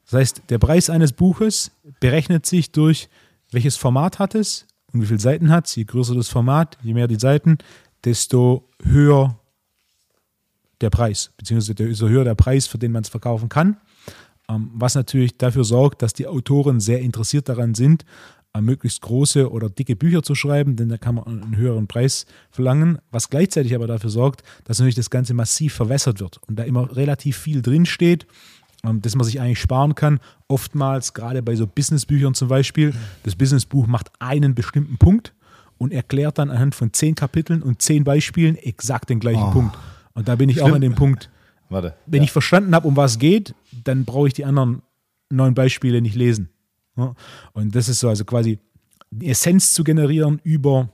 Das heißt, der Preis eines Buches berechnet sich durch, welches Format hat es und wie viele Seiten hat es. Je größer das Format, je mehr die Seiten, desto höher der Preis, beziehungsweise desto höher der Preis, für den man es verkaufen kann. Ähm, was natürlich dafür sorgt, dass die Autoren sehr interessiert daran sind, äh, möglichst große oder dicke Bücher zu schreiben, denn da kann man einen höheren Preis verlangen, was gleichzeitig aber dafür sorgt, dass natürlich das Ganze massiv verwässert wird und da immer relativ viel drinsteht, ähm, das man sich eigentlich sparen kann. Oftmals, gerade bei so Businessbüchern zum Beispiel, das Businessbuch macht einen bestimmten Punkt und erklärt dann anhand von zehn Kapiteln und zehn Beispielen exakt den gleichen Oh. Punkt. Und da bin ich auch Stimmt. an dem Punkt, Warte. wenn ja. ich verstanden habe, um was es geht, dann brauche ich die anderen neun Beispiele nicht lesen. Und das ist so, also quasi die Essenz zu generieren über,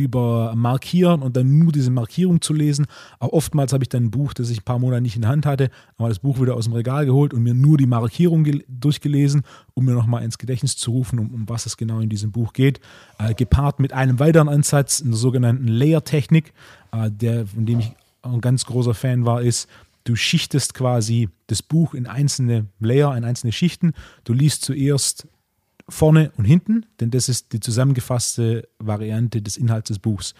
über Markieren und dann nur diese Markierung zu lesen. Auch oftmals habe ich dann ein Buch, das ich ein paar Monate nicht in der Hand hatte, aber das Buch wieder aus dem Regal geholt und mir nur die Markierung gel- durchgelesen, um mir nochmal ins Gedächtnis zu rufen, um, um was es genau in diesem Buch geht. Äh, gepaart mit einem weiteren Ansatz, einer sogenannten Layer-Technik, äh, der, von dem ich ein ganz großer Fan war, ist, du schichtest quasi das Buch in einzelne Layer, in einzelne Schichten. Du liest zuerst vorne und hinten, denn das ist die zusammengefasste Variante des Inhalts des Buchs.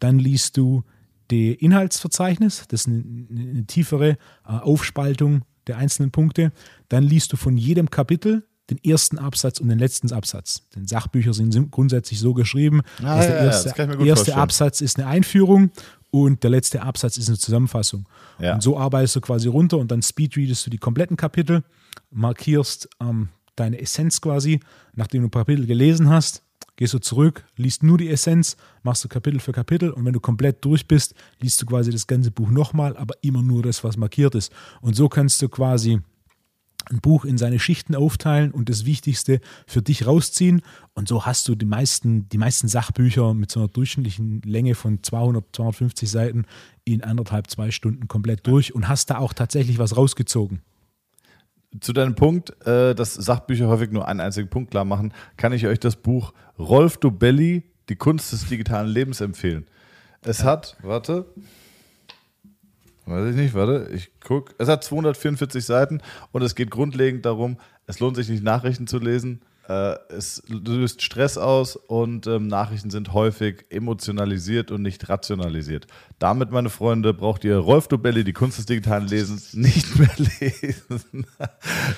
Dann liest du die Inhaltsverzeichnis, das ist eine, eine tiefere äh, Aufspaltung der einzelnen Punkte. Dann liest du von jedem Kapitel den ersten Absatz und den letzten Absatz. Denn Sachbücher sind grundsätzlich so geschrieben, Ah, dass der ja, erste, erste vorstellen. Absatz ist eine Einführung und der letzte Absatz ist eine Zusammenfassung. Ja. Und so arbeitest du quasi runter und dann speedreadest du die kompletten Kapitel, markierst ähm, deine Essenz quasi. Nachdem du ein Kapitel gelesen hast, gehst du zurück, liest nur die Essenz, machst du Kapitel für Kapitel und wenn du komplett durch bist, liest du quasi das ganze Buch nochmal, aber immer nur das, was markiert ist. Und so kannst du quasi ein Buch in seine Schichten aufteilen und das Wichtigste für dich rausziehen. Und so hast du die meisten, die meisten Sachbücher mit so einer durchschnittlichen Länge von 200, 250 Seiten in anderthalb, zwei Stunden komplett durch und hast da auch tatsächlich was rausgezogen. Zu deinem Punkt, äh, dass Sachbücher häufig nur einen einzigen Punkt klar machen, kann ich euch das Buch Rolf Dobelli, Die Kunst des digitalen Lebens empfehlen. Es hat, warte, weiß ich nicht, warte, ich guck. Es hat 244 Seiten und es geht grundlegend darum, es lohnt sich nicht Nachrichten zu lesen. Äh, es löst Stress aus und ähm, Nachrichten sind häufig emotionalisiert und nicht rationalisiert. Damit, meine Freunde, braucht ihr Rolf Dobelli, die Kunst des digitalen Lesens, nicht mehr lesen.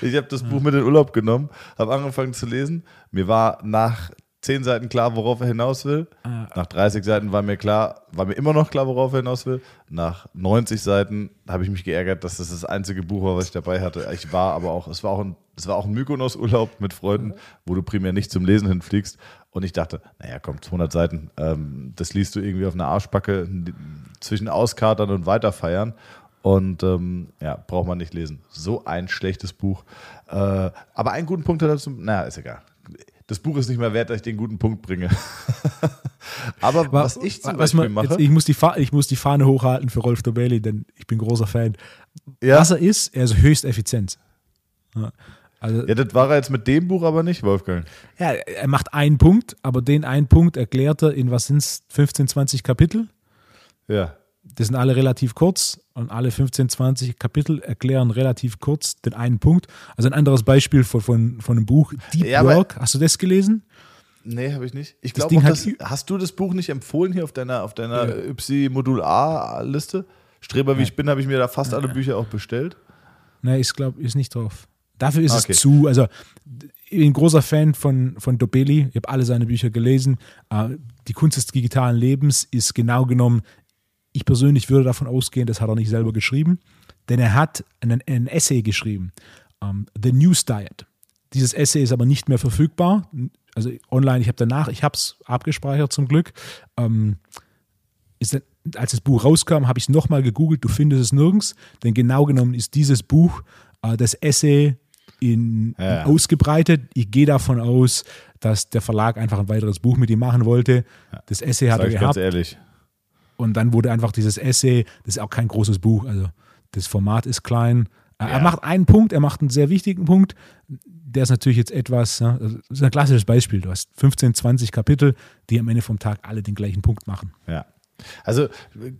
ich habe das Buch mit in den Urlaub genommen, habe angefangen zu lesen. Mir war nach 10 Seiten klar, worauf er hinaus will. Nach 30 Seiten war mir klar, war mir immer noch klar, worauf er hinaus will. Nach 90 Seiten habe ich mich geärgert, dass das das einzige Buch war, was ich dabei hatte. Ich war aber auch, es war auch ein, es war auch ein Mykonos-Urlaub mit Freunden, wo du primär nicht zum Lesen hinfliegst. Und ich dachte, naja, komm, 200 Seiten, ähm, das liest du irgendwie auf einer Arschbacke zwischen Auskatern und Weiterfeiern. Und ähm, ja, braucht man nicht lesen. So ein schlechtes Buch. Äh, aber einen guten Punkt hat er zum. Naja, ist egal. Das Buch ist nicht mehr wert, dass ich den guten Punkt bringe. aber was ich zum was Beispiel man, mache. ich, muss die Fa ich muss die Fahne hochhalten für Rolf Dobelli, denn ich bin großer Fan. ja, Was er ist, er ist höchst effizient. Ja, also, ja, das war er jetzt mit dem Buch aber nicht, Wolfgang. Ja, er macht einen Punkt, aber den einen Punkt erklärt er in, was sind es, 15, 20 Kapitel. Ja. Das sind alle relativ kurz und alle 15, 20 Kapitel erklären relativ kurz den einen Punkt. Also ein anderes Beispiel von, von, von einem Buch, Deep Ja, Work, hast du das gelesen? Nee, habe ich nicht. Ich glaube, hast du das Buch nicht empfohlen hier auf deiner, auf deiner Ja. YPSI-Modul A-Liste? Streber wie ich bin, habe ich mir da fast alle Bücher auch bestellt. Ne, ich glaube, ist nicht drauf. Dafür ist Okay. es zu. Also, ich bin ein großer Fan von, von Dobelli. Ich habe alle seine Bücher gelesen. Äh, Die Kunst des digitalen Lebens ist genau genommen, ich persönlich würde davon ausgehen, das hat er nicht selber geschrieben, denn er hat einen, einen Essay geschrieben, ähm, The News Diet. Dieses Essay ist aber nicht mehr verfügbar. Also online, ich habe danach, ich habe es abgespeichert zum Glück. Ähm, ist, als das Buch rauskam, habe ich es nochmal gegoogelt, du findest es nirgends, denn genau genommen ist dieses Buch äh, das Essay in, Ja. ausgebreitet. Ich gehe davon aus, dass der Verlag einfach ein weiteres Buch mit ihm machen wollte. Das Essay hat Sag er ich ganz gehabt ehrlich. Und dann wurde einfach dieses Essay, das ist auch kein großes Buch, also das Format ist klein. Er Ja. macht einen Punkt, er macht einen sehr wichtigen Punkt. Der ist natürlich jetzt etwas, ne, also das ist ein klassisches Beispiel. Du hast 15, 20 Kapitel, die am Ende vom Tag alle den gleichen Punkt machen. Ja. Also,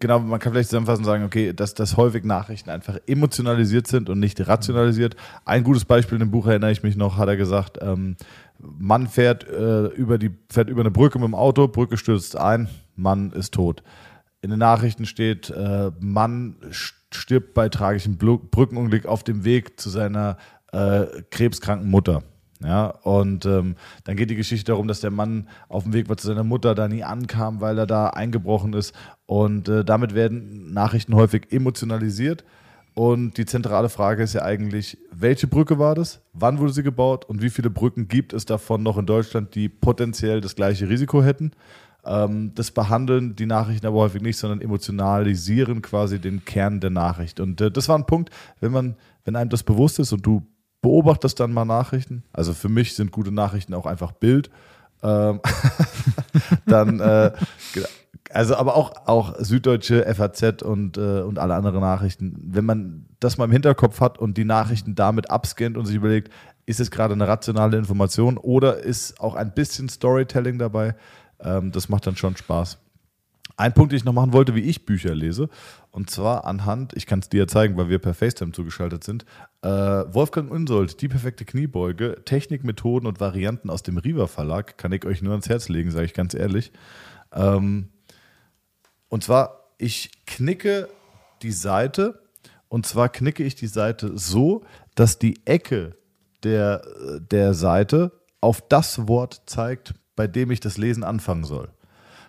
genau, man kann vielleicht zusammenfassend sagen, okay, dass, dass häufig Nachrichten einfach emotionalisiert sind und nicht rationalisiert. Ein gutes Beispiel in dem Buch erinnere ich mich noch, hat er gesagt, ähm, Mann fährt, äh, über die, fährt über eine Brücke mit dem Auto, Brücke stürzt ein, Mann ist tot. In den Nachrichten steht, äh, Mann st- stirbt bei tragischem Brückenunglück auf dem Weg zu seiner äh, krebskranken Mutter. Ja, und ähm, dann geht die Geschichte darum, dass der Mann auf dem Weg war zu seiner Mutter, da nie ankam, weil er da eingebrochen ist. Und äh, damit werden Nachrichten häufig emotionalisiert. Und die zentrale Frage ist ja eigentlich, welche Brücke war das? Wann wurde sie gebaut? Und wie viele Brücken gibt es davon noch in Deutschland, die potenziell das gleiche Risiko hätten? Ähm, das behandeln die Nachrichten aber häufig nicht, sondern emotionalisieren quasi den Kern der Nachricht. Und äh, das war ein Punkt, wenn man, wenn einem das bewusst ist und du beobachtest dann mal Nachrichten, also für mich sind gute Nachrichten auch einfach Bild, ähm, dann, äh, also aber auch, auch Süddeutsche, FAZ und, äh, und alle anderen Nachrichten, wenn man das mal im Hinterkopf hat und die Nachrichten damit abscannt und sich überlegt, ist es gerade eine rationale Information oder ist auch ein bisschen Storytelling dabei, ähm, das macht dann schon Spaß. Ein Punkt, den ich noch machen wollte, wie ich Bücher lese, und zwar anhand, ich kann es dir zeigen, weil wir per FaceTime zugeschaltet sind, äh, Wolfgang Unsold, Die perfekte Kniebeuge, Technik, Methoden und Varianten aus dem Riva Verlag, kann ich euch nur ans Herz legen, sage ich ganz ehrlich. Ähm, und zwar, ich knicke die Seite, und zwar knicke ich die Seite so, dass die Ecke der, der Seite auf das Wort zeigt, bei dem ich das Lesen anfangen soll.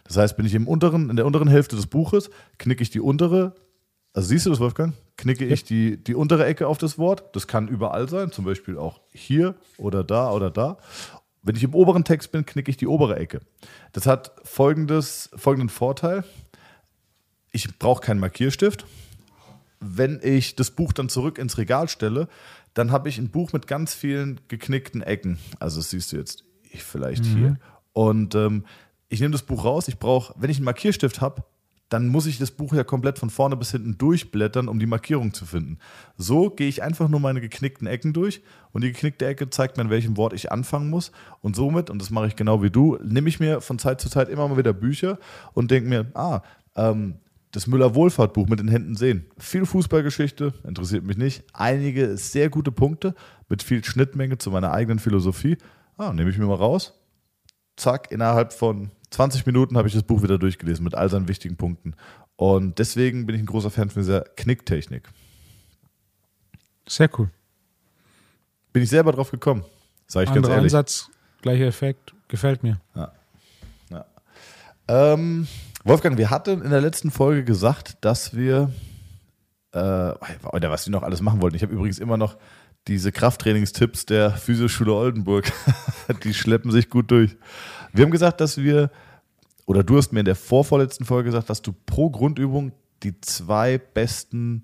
Das heißt, bin ich im unteren, in der unteren Hälfte des Buches, knicke ich die untere, also siehst du das, Wolfgang? Knicke ich die, die untere Ecke auf das Wort. Das kann überall sein, zum Beispiel auch hier oder da oder da. Wenn ich im oberen Text bin, knicke ich die obere Ecke. Das hat folgendes, folgenden Vorteil. Ich brauche keinen Markierstift. Wenn ich das Buch dann zurück ins Regal stelle, dann habe ich ein Buch mit ganz vielen geknickten Ecken. Also das siehst du jetzt ich vielleicht hier. Und ähm, ich nehme das Buch raus. Ich brauche, wenn ich einen Markierstift habe, dann muss ich das Buch ja komplett von vorne bis hinten durchblättern, um die Markierung zu finden. So gehe ich einfach nur meine geknickten Ecken durch und die geknickte Ecke zeigt mir, in welchem Wort ich anfangen muss. Und somit, und das mache ich genau wie du, nehme ich mir von Zeit zu Zeit immer mal wieder Bücher und denke mir, ah, ähm, das Müller-Wohlfahrt-Buch mit den Händen sehen. Viel Fußballgeschichte, interessiert mich nicht. Einige sehr gute Punkte mit viel Schnittmenge zu meiner eigenen Philosophie. Ah, nehme ich mir mal raus. Zack, innerhalb von 20 Minuten habe ich das Buch wieder durchgelesen mit all seinen wichtigen Punkten. Und deswegen bin ich ein großer Fan von dieser Knicktechnik. Sehr cool. Bin ich selber drauf gekommen, sage ich ganz Anderer ehrlich. Ansatz, gleicher Effekt, gefällt mir. Ähm, Wolfgang, wir hatten in der letzten Folge gesagt, dass wir, äh, oder was wir noch alles machen wollten. Ich habe übrigens immer noch diese Krafttrainingstipps der Physioschule Oldenburg. Die schleppen sich gut durch. Wir haben gesagt, dass wir, oder du hast mir in der vorvorletzten Folge gesagt, dass du pro Grundübung die zwei besten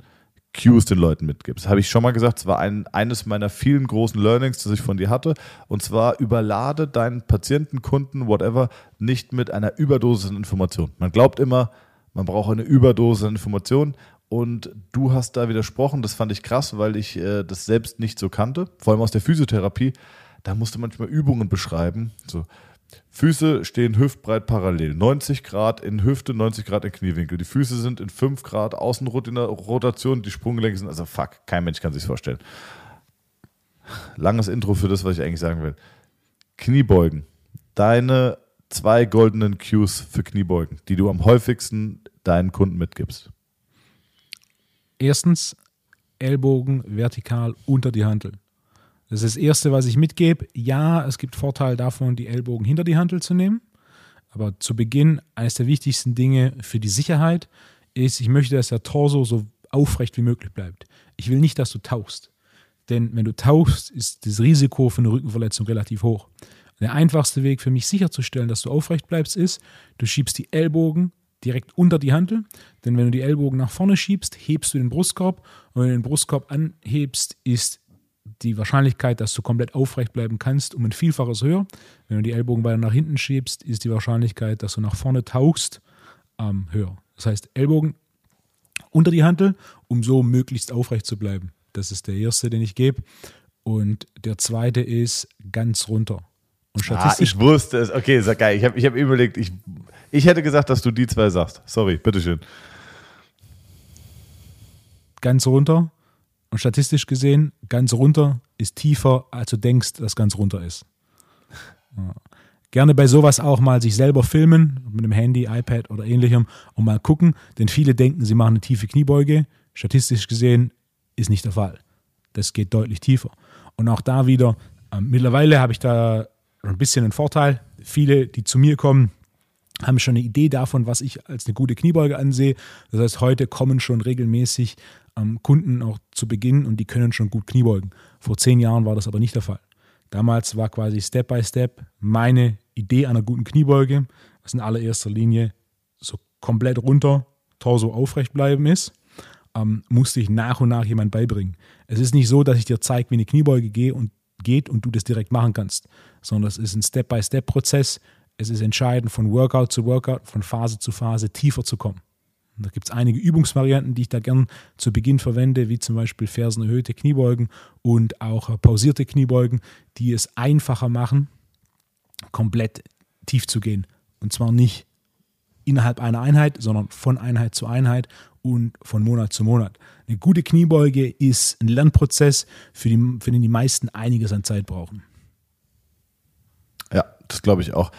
Cues den Leuten mitgibst. Habe ich schon mal gesagt, es war ein, eines meiner vielen großen Learnings, das ich von dir hatte. Und zwar überlade deinen Patienten, Kunden, whatever, nicht mit einer Überdosis an Information. Man glaubt immer, man braucht eine Überdosis an Information. Und du hast da widersprochen, das fand ich krass, weil ich äh, das selbst nicht so kannte, vor allem aus der Physiotherapie. Da musste manchmal Übungen beschreiben. So, Füße stehen hüftbreit parallel, 90 Grad in Hüfte, 90 Grad in Kniewinkel. Die Füße sind in 5 Grad Außenrotation, die Sprunggelenke sind, also fuck, kein Mensch kann sich vorstellen. Langes Intro für das, was ich eigentlich sagen will. Kniebeugen. deine zwei goldenen Cues für Kniebeugen, die du am häufigsten deinen Kunden mitgibst? Erstens, Ellbogen vertikal unter die Hantel. Das ist das Erste, was ich mitgebe. Ja, es gibt Vorteile davon, die Ellbogen hinter die Hantel zu nehmen. Aber zu Beginn, eines der wichtigsten Dinge für die Sicherheit ist, ich möchte, dass der Torso so aufrecht wie möglich bleibt. Ich will nicht, dass du tauchst. Denn wenn du tauchst, ist das Risiko für eine Rückenverletzung relativ hoch. Der einfachste Weg für mich sicherzustellen, dass du aufrecht bleibst, ist, du schiebst die Ellbogen direkt unter die Hantel. Denn wenn du die Ellbogen nach vorne schiebst, hebst du den Brustkorb. Und wenn du den Brustkorb anhebst, ist die Wahrscheinlichkeit, dass du komplett aufrecht bleiben kannst, um ein Vielfaches höher. Wenn du die Ellbogen weiter nach hinten schiebst, ist die Wahrscheinlichkeit, dass du nach vorne tauchst, ähm, höher. Das heißt, Ellbogen unter die Hantel, um so möglichst aufrecht zu bleiben. Das ist der erste, den ich gebe. Und der zweite ist ganz runter. Und statistisch. Ah, ich wusste es. Okay, ist geil. Ich habe ich hab überlegt, ich, ich hätte gesagt, dass du die zwei sagst. Sorry, bitteschön. Ganz runter. Und statistisch gesehen, ganz runter ist tiefer, als du denkst, dass ganz runter ist. Ja. Gerne bei sowas auch mal sich selber filmen, mit einem Handy, iPad oder ähnlichem und mal gucken, denn viele denken, sie machen eine tiefe Kniebeuge. Statistisch gesehen ist nicht der Fall. Das geht deutlich tiefer. Und auch da wieder, äh, mittlerweile habe ich da ein bisschen einen Vorteil. Viele, die zu mir kommen, haben schon eine Idee davon, was ich als eine gute Kniebeuge ansehe. Das heißt, heute kommen schon regelmäßig ähm, Kunden auch zu Beginn und die können schon gut Kniebeugen. Vor zehn Jahren war das aber nicht der Fall. Damals war quasi Step by Step meine Idee einer guten Kniebeuge, was in allererster Linie so komplett runter, Torso aufrecht bleiben ist, ähm, musste ich nach und nach jemand beibringen. Es ist nicht so, dass ich dir zeige, wie eine Kniebeuge geht und, geht und du das direkt machen kannst, sondern es ist ein Step-by-Step-Prozess. Es ist entscheidend, von Workout zu Workout, von Phase zu Phase tiefer zu kommen. Und da gibt es einige Übungsvarianten, die ich da gern zu Beginn verwende, wie zum Beispiel fersenerhöhte Kniebeugen und auch pausierte Kniebeugen, die es einfacher machen, komplett tief zu gehen. Und zwar nicht innerhalb einer Einheit, sondern von Einheit zu Einheit und von Monat zu Monat. Eine gute Kniebeuge ist ein Lernprozess, für, die, für den die meisten einiges an Zeit brauchen. Ja, das glaube ich auch.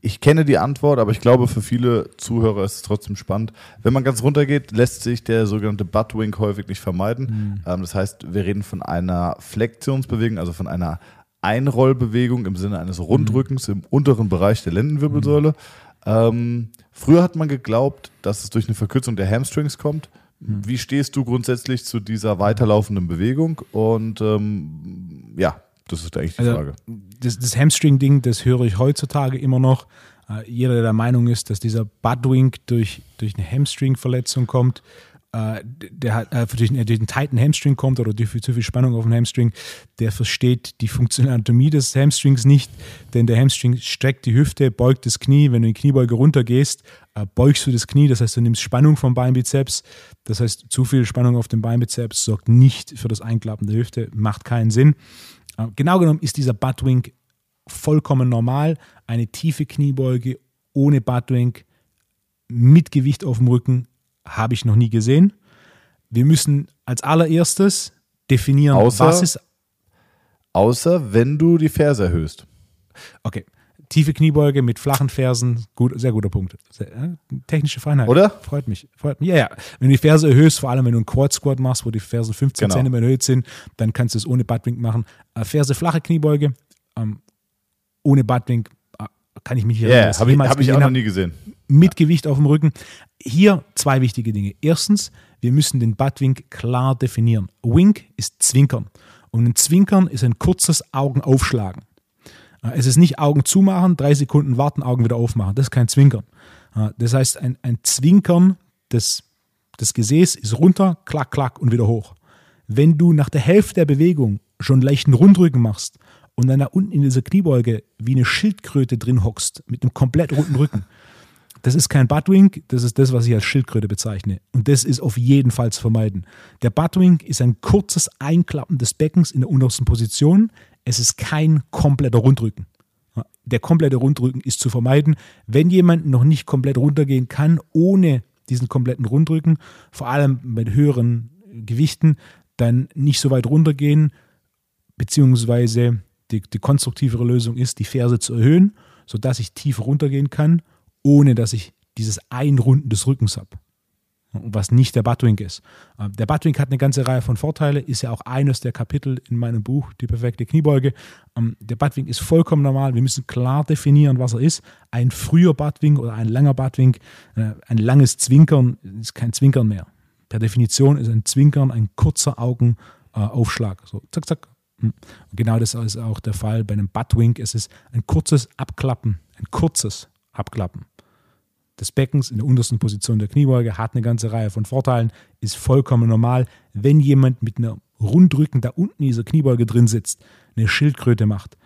Ich kenne die Antwort, aber ich glaube, für viele Zuhörer ist es trotzdem spannend. Wenn man ganz runter geht, lässt sich der sogenannte Buttwink häufig nicht vermeiden. Mhm. das heißt, wir reden von einer Flexionsbewegung, also von einer Einrollbewegung im Sinne eines Rundrückens mhm. im unteren Bereich der Lendenwirbelsäule. Mhm. Ähm, früher hat man geglaubt, dass es durch eine Verkürzung der Hamstrings kommt. Mhm. Wie stehst du grundsätzlich zu dieser weiterlaufenden Bewegung? Und ähm, ja, das ist eigentlich die also, Frage. Das, das Hamstring-Ding, das höre ich heutzutage immer noch. Äh, jeder, der der Meinung ist, dass dieser Budwink durch, durch eine Hamstring-Verletzung kommt, äh, der hat, äh, durch, durch einen tighten Hamstring kommt oder durch zu viel Spannung auf den Hamstring, der versteht die funktionelle Anatomie des Hamstrings nicht, denn der Hamstring streckt die Hüfte, beugt das Knie. Wenn du in die Kniebeuge runtergehst, äh, beugst du das Knie, das heißt, du nimmst Spannung vom Beinbizeps. Das heißt, zu viel Spannung auf dem Beinbizeps sorgt nicht für das Einklappen der Hüfte, macht keinen Sinn. Äh, genau genommen ist dieser Buttwink vollkommen normal. Eine tiefe Kniebeuge ohne Buttwink mit Gewicht auf dem Rücken habe ich noch nie gesehen. Wir müssen als allererstes definieren, außer, was ist. Außer wenn du die Ferse erhöhst. Okay. Tiefe Kniebeuge mit flachen Fersen, gut, sehr guter Punkt. Sehr, äh, technische Feinheit. Oder? Freut mich. Freut mich. Ja, ja. Wenn du die Ferse erhöhst, vor allem wenn du einen Quad Squat machst, wo die Fersen 15 genau. cm erhöht sind, dann kannst du es ohne Buttwink machen. Äh, Ferse flache Kniebeuge, ähm, ohne Buttwink kann ich mich hier yeah, habe ich, hab ich auch noch nie gesehen. Mit Gewicht auf dem Rücken. Hier zwei wichtige Dinge. Erstens, wir müssen den Buttwink klar definieren. Wink ist Zwinkern. Und ein Zwinkern ist ein kurzes Augenaufschlagen. Äh, es ist nicht Augen zumachen, drei Sekunden warten, Augen wieder aufmachen. Das ist kein Zwinkern. Äh, das heißt, ein, ein Zwinkern des, des Gesäß ist runter, klack, klack und wieder hoch. Wenn du nach der Hälfte der Bewegung schon leichten Rundrücken machst und dann da unten in dieser Kniebeuge wie eine Schildkröte drin hockst mit einem komplett runden Rücken, das ist kein Buttwink, das ist das, was ich als Schildkröte bezeichne. Und das ist auf jeden Fall zu vermeiden. Der Buttwink ist ein kurzes Einklappen des Beckens in der untersten Position. Es ist kein kompletter Rundrücken. Der komplette Rundrücken ist zu vermeiden. Wenn jemand noch nicht komplett runtergehen kann, ohne diesen kompletten Rundrücken, vor allem mit höheren Gewichten, dann nicht so weit runtergehen, beziehungsweise die, die konstruktivere Lösung ist, die Ferse zu erhöhen, sodass ich tief runtergehen kann, ohne dass ich dieses Einrunden des Rückens habe. Was nicht der Buttwink ist. Äh, der Buttwink hat eine ganze Reihe von Vorteilen, ist ja auch eines der Kapitel in meinem Buch, die perfekte Kniebeuge. Ähm, der Buttwink ist vollkommen normal. Wir müssen klar definieren, was er ist. Ein früher Buttwink oder ein langer Buttwink, äh, ein langes Zwinkern ist kein Zwinkern mehr. Per Definition ist ein Zwinkern ein kurzer Augenaufschlag. So, zack, zack. Hm. Genau das ist auch der Fall bei einem Buttwink. Es ist ein kurzes Abklappen, ein kurzes Abklappen des Beckens in der untersten Position der Kniebeuge, hat eine ganze Reihe von Vorteilen, ist vollkommen normal. Wenn jemand mit einer Rundrücken da unten in dieser Kniebeuge drin sitzt, eine Schildkröte macht,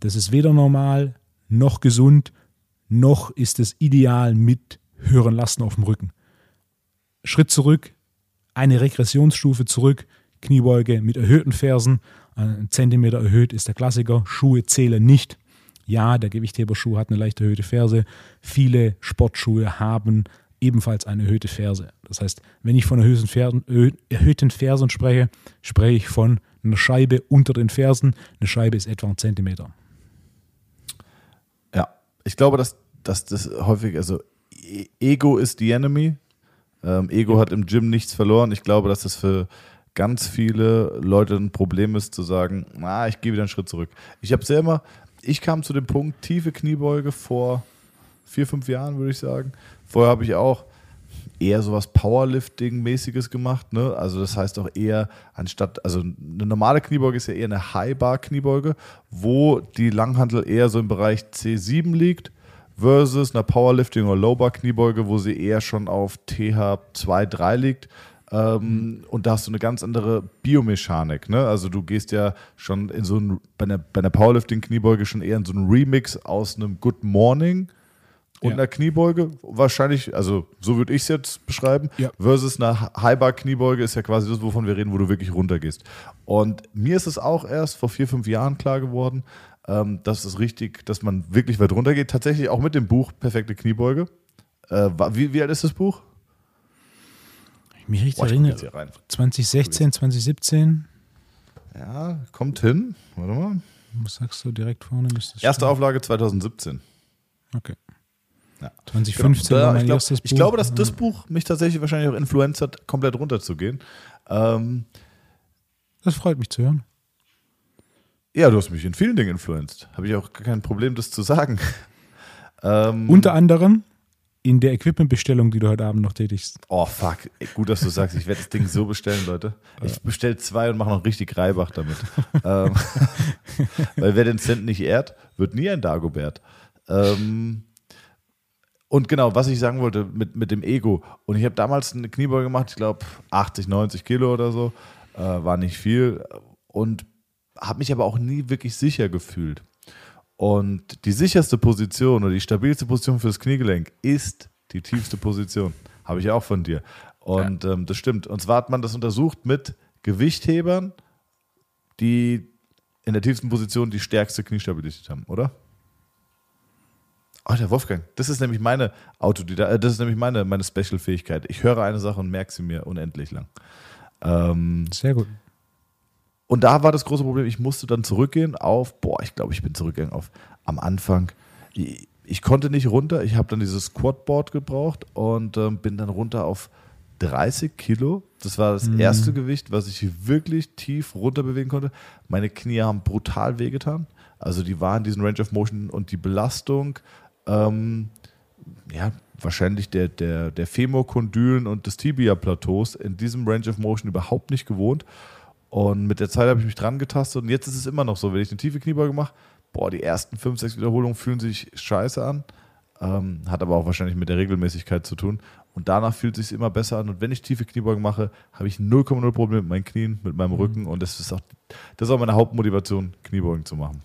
das ist weder normal noch gesund, noch ist es ideal mit höheren Lasten auf dem Rücken. Schritt zurück, eine Regressionsstufe zurück, Kniebeuge mit erhöhten Fersen, ein Zentimeter erhöht ist der Klassiker, Schuhe zählen nicht. Ja, der Gewichtheberschuh hat eine leicht erhöhte Ferse. Viele Sportschuhe haben ebenfalls eine erhöhte Ferse. Das heißt, wenn ich von erhöhten Fersen, erhöhten Fersen spreche, spreche ich von einer Scheibe unter den Fersen. Eine Scheibe ist etwa ein Zentimeter. Ja, ich glaube, dass, dass das häufig, also e-, Ego ist the enemy. Ähm, Ego ja. hat im Gym nichts verloren. Ich glaube, dass das für ganz viele Leute ein Problem ist, zu sagen, na, ich gehe wieder einen Schritt zurück. Ich habe selber, ich kam zu dem Punkt, tiefe Kniebeuge vor vier, fünf Jahren, würde ich sagen. Vorher habe ich auch eher sowas Powerlifting-mäßiges gemacht. Ne? Also das heißt auch eher anstatt, also eine normale Kniebeuge ist ja eher eine High-Bar-Kniebeuge, wo die Langhantel eher so im Bereich C7 liegt versus einer Powerlifting- oder Low-Bar-Kniebeuge, wo sie eher schon auf TH2, 3 liegt. Ähm, und da hast du eine ganz andere Biomechanik. Ne? Also du gehst ja schon in so ein, bei einer, bei einer Powerlifting-Kniebeuge schon eher in so einen Remix aus einem Good Morning und ja. einer Kniebeuge. Wahrscheinlich, also so würde ich es jetzt beschreiben, ja. versus einer High-Bar-Kniebeuge ist ja quasi das, wovon wir reden, wo du wirklich runtergehst. Und mir ist es auch erst vor vier, fünf Jahren klar geworden, ähm, dass es richtig, dass man wirklich weit runtergeht. Tatsächlich auch mit dem Buch Perfekte Kniebeuge. Äh, wie, wie alt ist das Buch? Mich richtig Boah, erinnere, 2016, 2017. Ja, kommt hin. Warte mal. Was sagst du direkt vorne? Erste stehen? Auflage 2017. Okay. Ja. 2015 genau. war mein ich glaub, erstes Buch. Ich glaube, dass das Buch mich tatsächlich wahrscheinlich auch influenzt hat, komplett runterzugehen. Ähm, das freut mich zu hören. Ja, du hast mich in vielen Dingen influenzt. Habe ich auch kein Problem, das zu sagen. ähm, Unter anderem in der Equipmentbestellung, die du heute Abend noch tätigst. Oh fuck, gut, dass du sagst, ich werde das Ding so bestellen, Leute. Ich bestelle zwei und mache noch richtig Reibach damit. ähm, weil wer den Cent nicht ehrt, wird nie ein Dagobert. Ähm, und genau, was ich sagen wollte mit, mit dem Ego. Und ich habe damals eine Kniebeuge gemacht, ich glaube 80, 90 Kilo oder so. Äh, war nicht viel. Und habe mich aber auch nie wirklich sicher gefühlt. Und die sicherste Position oder die stabilste Position fürs Kniegelenk ist die tiefste Position. Habe ich auch von dir. Und ja. ähm, das stimmt. Und zwar hat man das untersucht mit Gewichthebern, die in der tiefsten Position die stärkste Kniestabilität haben, oder? Oh, der Wolfgang, das ist nämlich meine Autodidakt, äh, das ist nämlich meine, meine Special-Fähigkeit. Ich höre eine Sache und merke sie mir unendlich lang. Ähm, Sehr gut. Und da war das große Problem, ich musste dann zurückgehen auf, boah, ich glaube, ich bin zurückgegangen auf am Anfang. Ich, ich konnte nicht runter, ich habe dann dieses Quadboard gebraucht und ähm, bin dann runter auf 30 Kilo. Das war das mhm. erste Gewicht, was ich wirklich tief runter bewegen konnte. Meine Knie haben brutal wehgetan. Also die waren in diesem Range of Motion und die Belastung, ähm, ja, wahrscheinlich der, der, der Femorkondylen und des Tibia-Plateaus in diesem Range of Motion überhaupt nicht gewohnt. Und mit der Zeit habe ich mich dran getastet und jetzt ist es immer noch so, wenn ich eine tiefe Kniebeuge mache, boah, die ersten fünf, sechs Wiederholungen fühlen sich scheiße an. Ähm, hat aber auch wahrscheinlich mit der Regelmäßigkeit zu tun. Und danach fühlt es sich immer besser an. Und wenn ich tiefe Kniebeugen mache, habe ich 0,0 Probleme mit meinen Knien, mit meinem mhm. Rücken. Und das ist auch, das ist auch meine Hauptmotivation, Kniebeugen zu machen.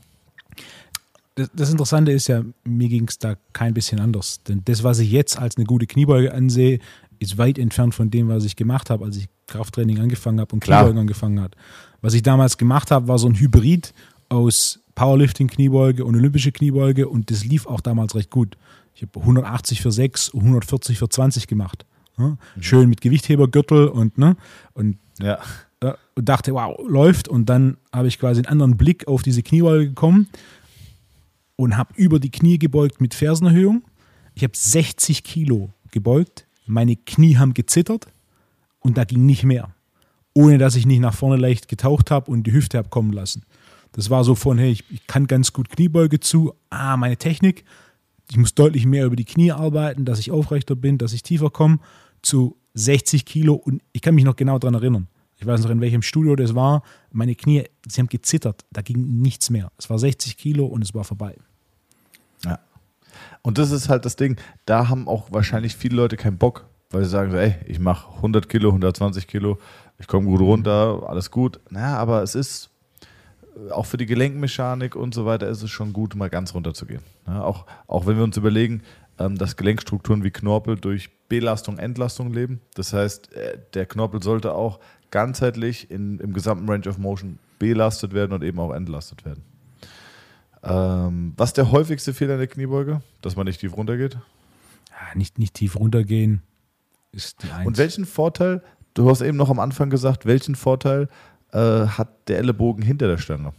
Das, das Interessante ist ja, mir ging es da kein bisschen anders. Denn das, was ich jetzt als eine gute Kniebeuge ansehe, ist weit entfernt von dem, was ich gemacht habe, als ich Krafttraining angefangen habe und Kniebeugen angefangen hat. Was ich damals gemacht habe, war so ein Hybrid aus Powerlifting Kniebeuge und olympische Kniebeuge und das lief auch damals recht gut. Ich habe 180 für 6, 140 für 20 gemacht. Ne? Mhm. Schön mit Gewichthebergürtel und, ne? Und ja. äh, und dachte, wow, läuft. Und dann habe ich quasi einen anderen Blick auf diese Kniebeuge gekommen und habe über die Knie gebeugt mit Fersenerhöhung. Ich habe 60 Kilo gebeugt. Meine Knie haben gezittert und da ging nicht mehr. Ohne dass ich nicht nach vorne leicht getaucht habe und die Hüfte habe kommen lassen. Das war so von, hey, ich, ich kann ganz gut Kniebeuge zu. Ah, meine Technik. Ich muss deutlich mehr über die Knie arbeiten, dass ich aufrechter bin, dass ich tiefer komme. Zu 60 Kilo und ich kann mich noch genau daran erinnern. Ich weiß noch, in welchem Studio das war. Meine Knie, sie haben gezittert. Da ging nichts mehr. Es war 60 Kilo und es war vorbei. Ja. Und das ist halt das Ding. Da haben auch wahrscheinlich viele Leute keinen Bock, weil sie sagen, so, ey, ich mache 100 Kilo, 120 Kilo, ich komme gut runter, alles gut. Naja, aber es ist auch für die Gelenkmechanik und so weiter ist es schon gut, mal ganz runter zu gehen. Ja, auch, auch wenn wir uns überlegen, ähm, dass Gelenkstrukturen wie Knorpel durch Belastung, Entlastung leben. Das heißt, äh, der Knorpel sollte auch ganzheitlich in, im gesamten Range of Motion belastet werden und eben auch entlastet werden. Ähm, was ist der häufigste Fehler in der Kniebeuge? Dass man nicht tief runtergeht? Ja, nicht, nicht tief runtergehen ist die Eins. Und welchen Vorteil, du hast eben noch am Anfang gesagt, welchen Vorteil äh, hat der Ellenbogen hinter der Stange?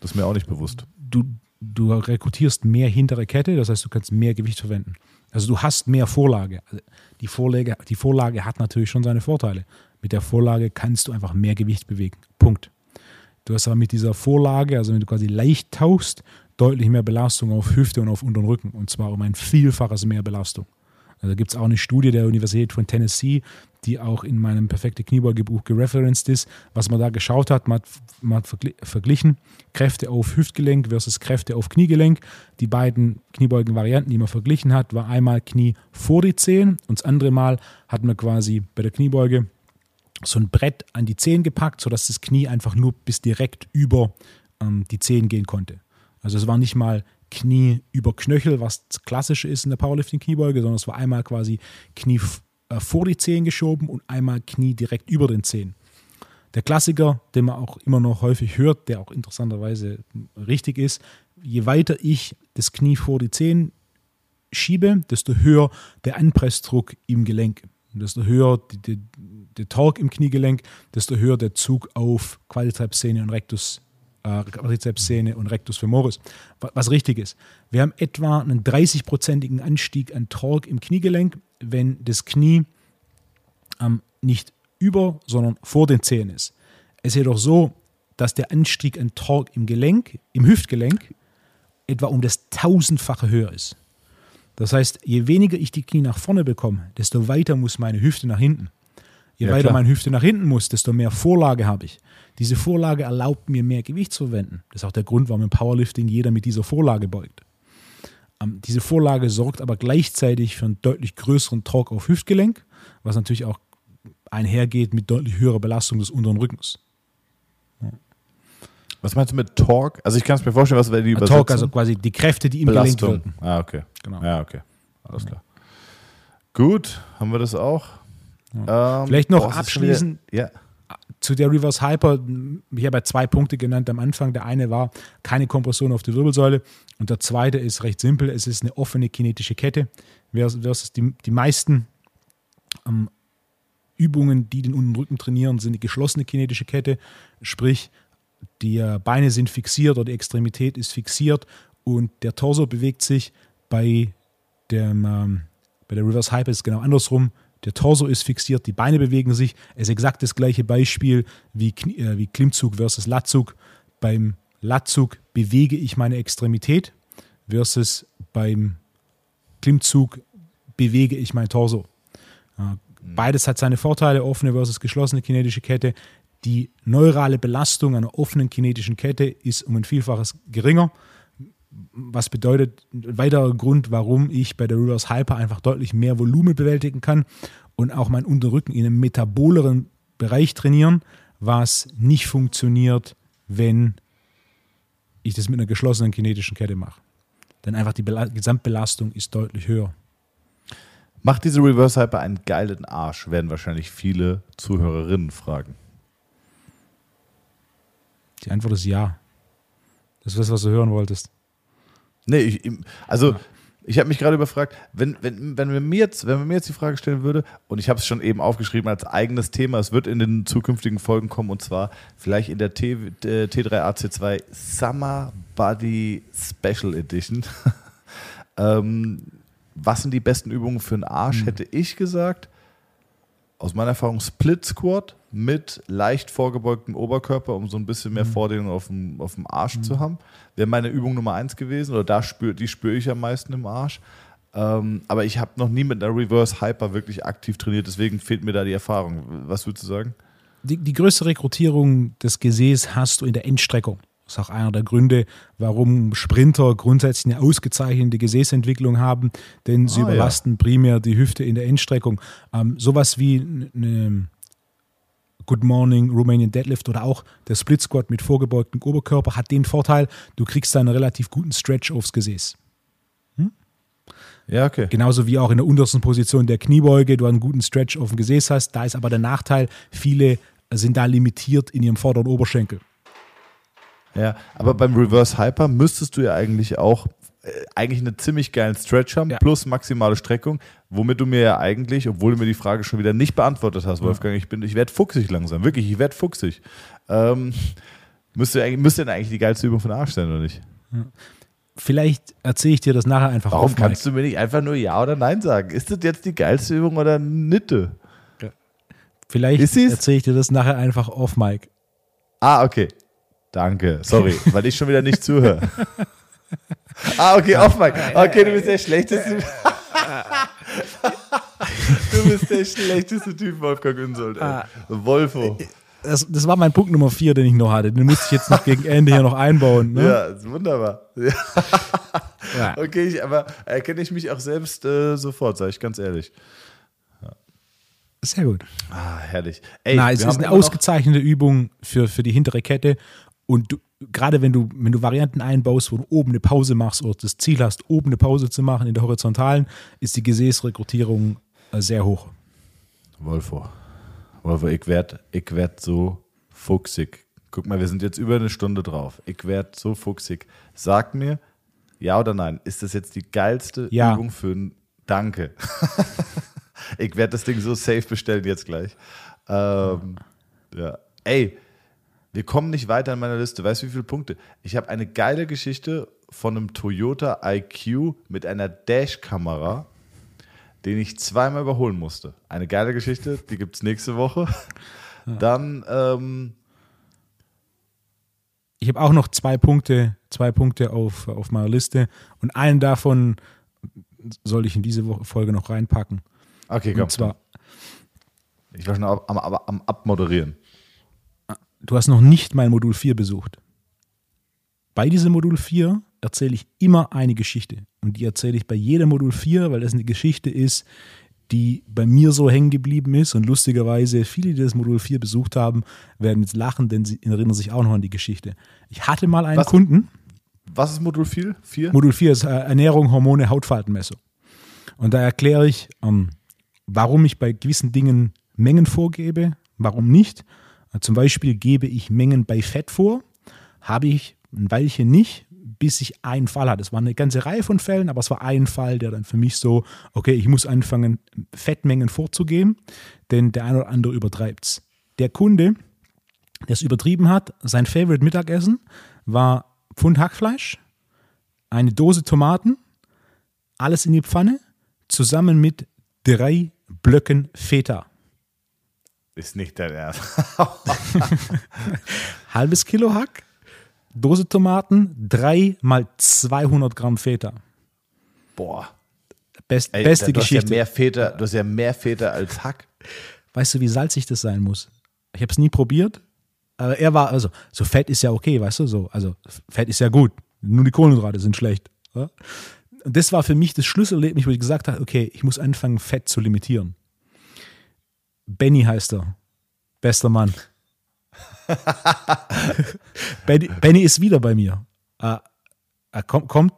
Das ist mir auch nicht bewusst. Du, du rekrutierst mehr hintere Kette, das heißt, du kannst mehr Gewicht verwenden. Also du hast mehr Vorlage. Also die, Vorlage. die Vorlage hat natürlich schon seine Vorteile. Mit der Vorlage kannst du einfach mehr Gewicht bewegen. Punkt. Du hast aber mit dieser Vorlage, also wenn du quasi leicht tauchst, deutlich mehr Belastung auf Hüfte und auf unteren Rücken. Und zwar um ein Vielfaches mehr Belastung. Also da gibt es auch eine Studie der Universität von Tennessee, die auch in meinem perfekte Kniebeugebuch gereferenced ist. Was man da geschaut hat, man hat, man hat verglichen Kräfte auf Hüftgelenk versus Kräfte auf Kniegelenk. Die beiden Kniebeugen-Varianten, die man verglichen hat, war einmal Knie vor die Zehen und das andere Mal hat man quasi bei der Kniebeuge so ein Brett an die Zehen gepackt, sodass das Knie einfach nur bis direkt über ähm, die Zehen gehen konnte. Also es war nicht mal Knie über Knöchel, was klassisch ist in der Powerlifting-Kniebeuge, sondern es war einmal quasi Knie äh, vor die Zehen geschoben und einmal Knie direkt über den Zehen. Der Klassiker, den man auch immer noch häufig hört, der auch interessanterweise richtig ist, je weiter ich das Knie vor die Zehen schiebe, desto höher der Anpressdruck im Gelenk. Desto höher der Torque im Kniegelenk, desto höher der Zug auf Quadrizepssehne und Rectus, äh, Quadrizepssehne und Rectus femoris. Was, was richtig ist. Wir haben etwa einen 30-prozentigen Anstieg an Torque im Kniegelenk, wenn das Knie ähm, nicht über, sondern vor den Zehen ist. Es ist jedoch so, dass der Anstieg an Torque im Gelenk, im Hüftgelenk, etwa um das tausendfache höher ist. Das heißt, je weniger ich die Knie nach vorne bekomme, desto weiter muss meine Hüfte nach hinten. Je ja, weiter meine Hüfte nach hinten muss, desto mehr Vorlage habe ich. Diese Vorlage erlaubt mir mehr Gewicht zu verwenden. Das ist auch der Grund, warum im Powerlifting jeder mit dieser Vorlage beugt. Ähm, diese Vorlage sorgt aber gleichzeitig für einen deutlich größeren Torque auf Hüftgelenk, was natürlich auch einhergeht mit deutlich höherer Belastung des unteren Rückens. Was meinst du mit Torque? Also ich kann es mir vorstellen, was wäre die Übersetzung? Torque, also quasi die Kräfte, die im Belastung. Gelenk wirken. Ah, okay. Genau. Ja, okay. Alles klar. Gut, haben wir das auch. Ja. Ähm, Vielleicht noch abschließend ja. zu der Reverse Hyper. Ich habe ja zwei Punkte genannt am Anfang. Der eine war keine Kompression auf der Wirbelsäule und der zweite ist recht simpel. Es ist eine offene kinetische Kette versus die, die meisten ähm, Übungen, die den unteren Rücken trainieren, sind eine geschlossene kinetische Kette. Sprich, die Beine sind fixiert oder die Extremität ist fixiert und der Torso bewegt sich bei, dem, ähm, bei der Reverse Hyper ist genau andersrum. Der Torso ist fixiert, die Beine bewegen sich. Es ist exakt das gleiche Beispiel wie, äh, wie Klimmzug versus Latzug. Beim Latzug bewege ich meine Extremität versus beim Klimmzug bewege ich mein Torso. Äh, beides hat seine Vorteile, offene versus geschlossene kinetische Kette. Die neurale Belastung einer offenen kinetischen Kette ist um ein Vielfaches geringer. Was bedeutet, ein weiterer Grund, warum ich bei der Reverse Hyper einfach deutlich mehr Volumen bewältigen kann und auch meinen Unterrücken in einem metaboleren Bereich trainieren, was nicht funktioniert, wenn ich das mit einer geschlossenen kinetischen Kette mache. Denn einfach die Bela Gesamtbelastung ist deutlich höher. Macht diese Reverse Hyper einen geilen Arsch, werden wahrscheinlich viele Zuhörerinnen fragen. Die Antwort ist ja. Das ist das, was du hören wolltest. Nee, ich, also. Ich habe mich gerade überfragt, wenn, wenn, wenn, wir mir jetzt, wenn man mir jetzt die Frage stellen würde, und ich habe es schon eben aufgeschrieben als eigenes Thema, es wird in den zukünftigen Folgen kommen, und zwar vielleicht in der T, äh, T3AC2 Summer Body Special Edition. ähm, was sind die besten Übungen für den Arsch, hm. hätte ich gesagt. Aus meiner Erfahrung Split Squat mit leicht vorgebeugtem Oberkörper, um so ein bisschen mehr mhm. Vordehnung auf dem, auf dem Arsch mhm. zu haben. Wäre meine Übung Nummer eins gewesen, oder da spür, die spüre ich am meisten im Arsch. Ähm, aber ich habe noch nie mit einer Reverse Hyper wirklich aktiv trainiert, deswegen fehlt mir da die Erfahrung. Was würdest du sagen? Die, die größte Rekrutierung des Gesäß hast du in der Endstreckung. Das ist auch einer der Gründe, warum Sprinter grundsätzlich eine ausgezeichnete Gesäßentwicklung haben, denn sie ah, überlasten ja. primär die Hüfte in der Endstreckung. Ähm, sowas wie eine Good Morning Romanian Deadlift oder auch der Split Squat mit vorgebeugtem Oberkörper hat den Vorteil, du kriegst da einen relativ guten Stretch aufs Gesäß. Hm? Ja, okay. Genauso wie auch in der untersten Position der Kniebeuge, du einen guten Stretch auf dem Gesäß hast. Da ist aber der Nachteil, viele sind da limitiert in ihrem vorderen Oberschenkel. Ja, aber beim Reverse Hyper müsstest du ja eigentlich auch äh, eigentlich einen ziemlich geilen Stretch haben, ja. plus maximale Streckung, womit du mir ja eigentlich, obwohl du mir die Frage schon wieder nicht beantwortet hast, Wolfgang, ich bin, ich werde fuchsig langsam, wirklich, ich werde fuchsig. Ähm, müsste, müsste denn eigentlich die geilste Übung von Arsch sein, oder nicht? Vielleicht erzähle ich dir das nachher einfach Warum auf, kannst du mir nicht einfach nur Ja oder Nein sagen? Ist das jetzt die geilste Übung oder Nitte? Vielleicht erzähle ich dir das nachher einfach auf, Mike. Ah, okay. Danke. Sorry, weil ich schon wieder nicht zuhöre. Ah, okay, off Mike. Okay, du bist der schlechteste. du bist der schlechteste Typ, Wolfgang Unsold. Ah. Wolfo. Das, das, war mein Punkt Nummer vier, den ich noch hatte. Den musste ich jetzt noch gegen Ende hier noch einbauen. Ne? Ja, ist wunderbar. Ja. Okay, ich, aber erkenne ich mich auch selbst äh, sofort, sage ich ganz ehrlich. Sehr gut. Ah, herrlich. Ey, Na, es ist eine ausgezeichnete Übung für, für die hintere Kette und du, gerade wenn du, wenn du Varianten einbaust, wo du oben eine Pause machst oder das Ziel hast, oben eine Pause zu machen in der horizontalen, ist die Gesäßrekrutierung äh, sehr hoch. Wolfo, Wolfo, ich werde ich werd so fuchsig. Guck mal, wir sind jetzt über eine Stunde drauf. Ich werde so fuchsig. Sag mir, ja oder nein, ist das jetzt die geilste ja. Übung für ein Danke? ich werde das Ding so safe bestellen jetzt gleich. Ähm, ja. Ey, wir kommen nicht weiter in meiner Liste. Weißt du, wie viele Punkte? Ich habe eine geile Geschichte von einem Toyota IQ mit einer Dash-Kamera, den ich zweimal überholen musste. Eine geile Geschichte, die gibt es nächste Woche. Ja. Dann. Ähm, ich habe auch noch zwei Punkte, zwei Punkte auf, auf meiner Liste und einen davon soll ich in diese Folge noch reinpacken. Okay, komm. Und zwar, ich war schon am, am, am Abmoderieren du hast noch nicht mein Modul 4 besucht. Bei diesem Modul 4 erzähle ich immer eine Geschichte. Und die erzähle ich bei jedem Modul 4, weil das eine Geschichte ist, die bei mir so hängen geblieben ist. Und lustigerweise, viele, die das Modul 4 besucht haben, werden jetzt lachen, denn sie erinnern sich auch noch an die Geschichte. Ich hatte mal einen was, Kunden. Was ist Modul 4? 4? Modul 4 ist äh, Ernährung, Hormone, Hautfaltenmessung. Und da erkläre ich, ähm, warum ich bei gewissen Dingen Mengen vorgebe, warum nicht zum Beispiel gebe ich Mengen bei Fett vor, habe ich ein Weilchen nicht, bis ich einen Fall hatte. Es war eine ganze Reihe von Fällen, aber es war ein Fall, der dann für mich so, okay, ich muss anfangen, Fettmengen vorzugeben, denn der eine oder andere übertreibt es. Der Kunde, der es übertrieben hat, sein Favorite Mittagessen war Pfund Hackfleisch, eine Dose Tomaten, alles in die Pfanne, zusammen mit drei Blöcken Feta. Ist nicht dein Ernst. Halbes Kilo Hack, Dose Tomaten, drei mal 200 Gramm Feta. Boah. Best, Ey, beste du Geschichte. Hast ja mehr Feta, du hast ja mehr Feta als Hack. Weißt du, wie salzig das sein muss? Ich habe es nie probiert, aber er war, also, so Fett ist ja okay, weißt du, so. Also, Fett ist ja gut. Nur die Kohlenhydrate sind schlecht. Ja? Und das war für mich das Schlüsselerlebnis, wo ich gesagt habe, okay, ich muss anfangen, Fett zu limitieren. Benny heißt er. Bester Mann. Benny, Benny, ist wieder bei mir. Er, er kommt, kommt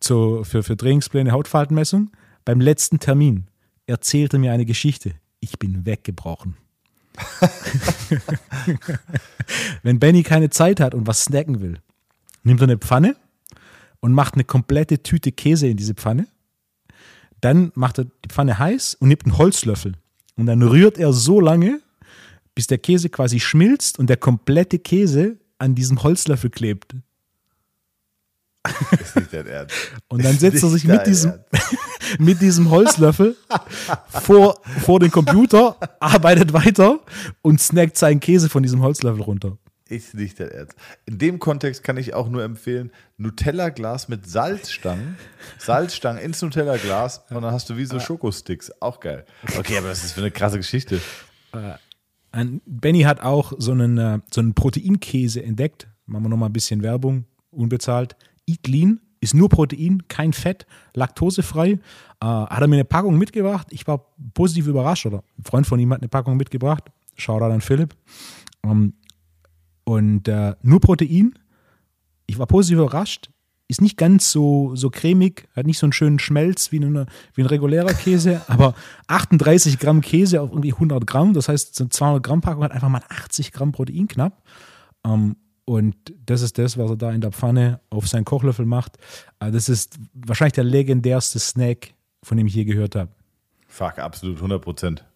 zu, für, für Trainingspläne Hautfaltenmessung. Beim letzten Termin erzählte mir eine Geschichte. Ich bin weggebrochen. Wenn Benny keine Zeit hat und was snacken will, nimmt er eine Pfanne und macht eine komplette Tüte Käse in diese Pfanne Dann macht er die Pfanne heiß und nimmt einen Holzlöffel. Und dann rührt er so lange, bis der Käse quasi schmilzt und der komplette Käse an diesem Holzlöffel klebt. Ist nicht dein Ernst. Und dann setzt er sich mit diesem, mit diesem Holzlöffel vor, vor den Computer, arbeitet weiter und snackt seinen Käse von diesem Holzlöffel runter. Ist nicht dein Ernst. In dem Kontext kann ich auch nur empfehlen, Nutella-Glas mit Salzstangen. Salzstangen ins Nutella-Glas und dann hast du wie so Schokosticks. Auch geil. Okay, aber das ist für eine krasse Geschichte. Ein Benny hat auch so einen, äh, so einen Proteinkäse entdeckt. Machen wir nochmal ein bisschen Werbung, unbezahlt. Eat Lean ist nur Protein, kein Fett, laktosefrei. Äh, hat er mir eine Packung mitgebracht. Ich war positiv überrascht. Oder ein Freund von ihm hat eine Packung mitgebracht. Shoutout an Philipp. Ähm, und äh, nur Protein. Ich war positiv überrascht. Ist nicht ganz so, so cremig, hat nicht so einen schönen Schmelz wie, eine, wie ein regulärer Käse, aber 38 Gramm Käse auf irgendwie 100 Gramm. Das heißt, so eine 200 Gramm Packung hat einfach mal 80 Gramm Protein knapp. Ähm, und das ist das, was er da in der Pfanne auf seinen Kochlöffel macht. Äh, das ist wahrscheinlich der legendärste Snack, von dem ich je gehört habe. Fuck, absolut, 100 Prozent.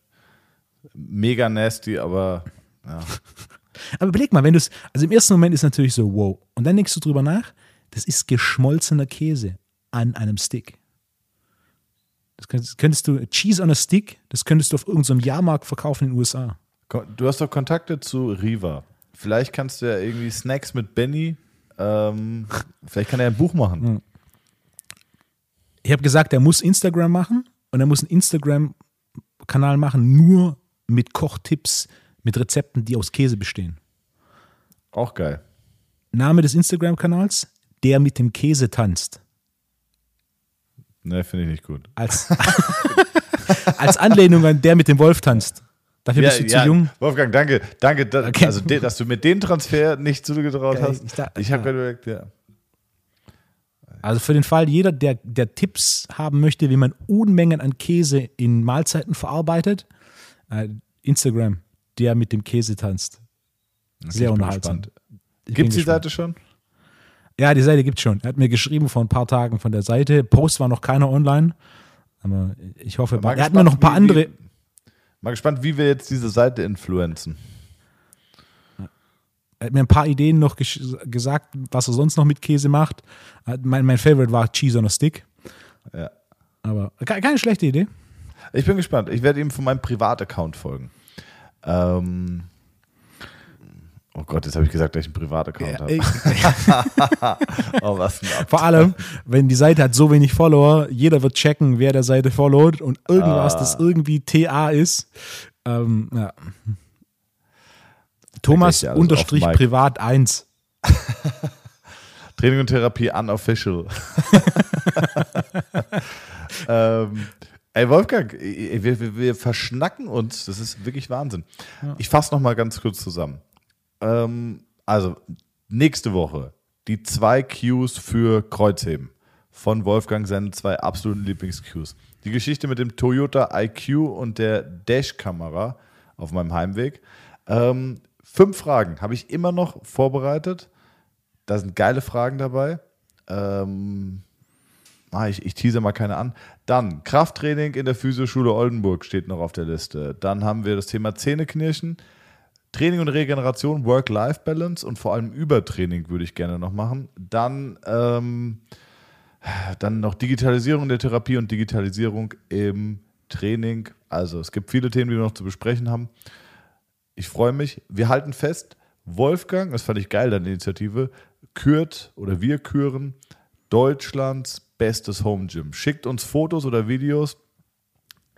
Mega nasty, aber ja. Aber überleg mal, wenn du es, also im ersten Moment ist natürlich so, wow. Und dann denkst du drüber nach, das ist geschmolzener Käse an einem Stick. Das könntest, könntest du, Cheese on a Stick, das könntest du auf irgendeinem Jahrmarkt verkaufen in den USA. Du hast doch Kontakte zu Riva. Vielleicht kannst du ja irgendwie Snacks mit Benny. Ähm, vielleicht kann er ein Buch machen. Ich habe gesagt, er muss Instagram machen und er muss einen Instagram-Kanal machen, nur mit Kochtipps, mit Rezepten, die aus Käse bestehen. Auch geil. Name des Instagram-Kanals, der mit dem Käse tanzt. Ne, finde ich nicht gut. Als, als Anlehnung an der mit dem Wolf tanzt. Dafür bist du zu jung. Wolfgang, danke. Danke, da, Okay. also, de, dass du mit dem Transfer nicht zugetraut Ja, hast. ich da- Ich habe überlegt, ja. Also für den Fall, jeder, der, der Tipps haben möchte, wie man Unmengen an Käse in Mahlzeiten verarbeitet, äh, Instagram, der mit dem Käse tanzt. Sehr ich bin unterhaltsam. Gibt es die. Seite schon? Ja, die Seite gibt's schon. Er hat mir geschrieben vor ein paar Tagen von der Seite. Post war noch keiner online. Aber ich hoffe, Mal er hat mir noch ein paar wie- andere. Wie, mal gespannt, wie wir jetzt diese Seite influenzen. Er hat mir ein paar Ideen noch gesagt, was er sonst noch mit Käse macht. Mein, mein Favorite war Cheese on a Stick. Ja. Aber ke- keine schlechte Idee. Ich bin gespannt. Ich werde ihm von meinem Privataccount folgen. Ähm, oh Gott, jetzt habe ich gesagt, dass ich einen Privataccount habe. Oh, was ein Vor allem, wenn die Seite hat so wenig Follower, jeder wird checken, wer der Seite followt und irgendwas, Ah. das irgendwie TA ist. Ähm, ja. Thomas unterstrich privat 1. Training und Therapie unofficial. ähm, ey, Wolfgang, wir, wir, wir verschnacken uns. Das ist wirklich Wahnsinn. Ich fasse noch mal ganz kurz zusammen. Ähm, also, nächste Woche die zwei Cues für Kreuzheben von Wolfgang, seine zwei absoluten Lieblings-Cues. Die Geschichte mit dem Toyota IQ und der Dash-Kamera auf meinem Heimweg. Ähm, fünf Fragen habe ich immer noch vorbereitet. Da sind geile Fragen dabei. Ähm, ah, ich, ich tease mal keine an. Dann Krafttraining in der Physioschule Oldenburg steht noch auf der Liste. Dann haben wir das Thema Zähneknirschen. Training und Regeneration, Work-Life-Balance und vor allem Übertraining würde ich gerne noch machen. Dann, ähm, dann noch Digitalisierung der Therapie und Digitalisierung im Training. Also es gibt viele Themen, die wir noch zu besprechen haben. Ich freue mich. Wir halten fest, Wolfgang, das fand ich geil, deine Initiative, kürt oder wir küren Deutschlands bestes Home Gym. Schickt uns Fotos oder Videos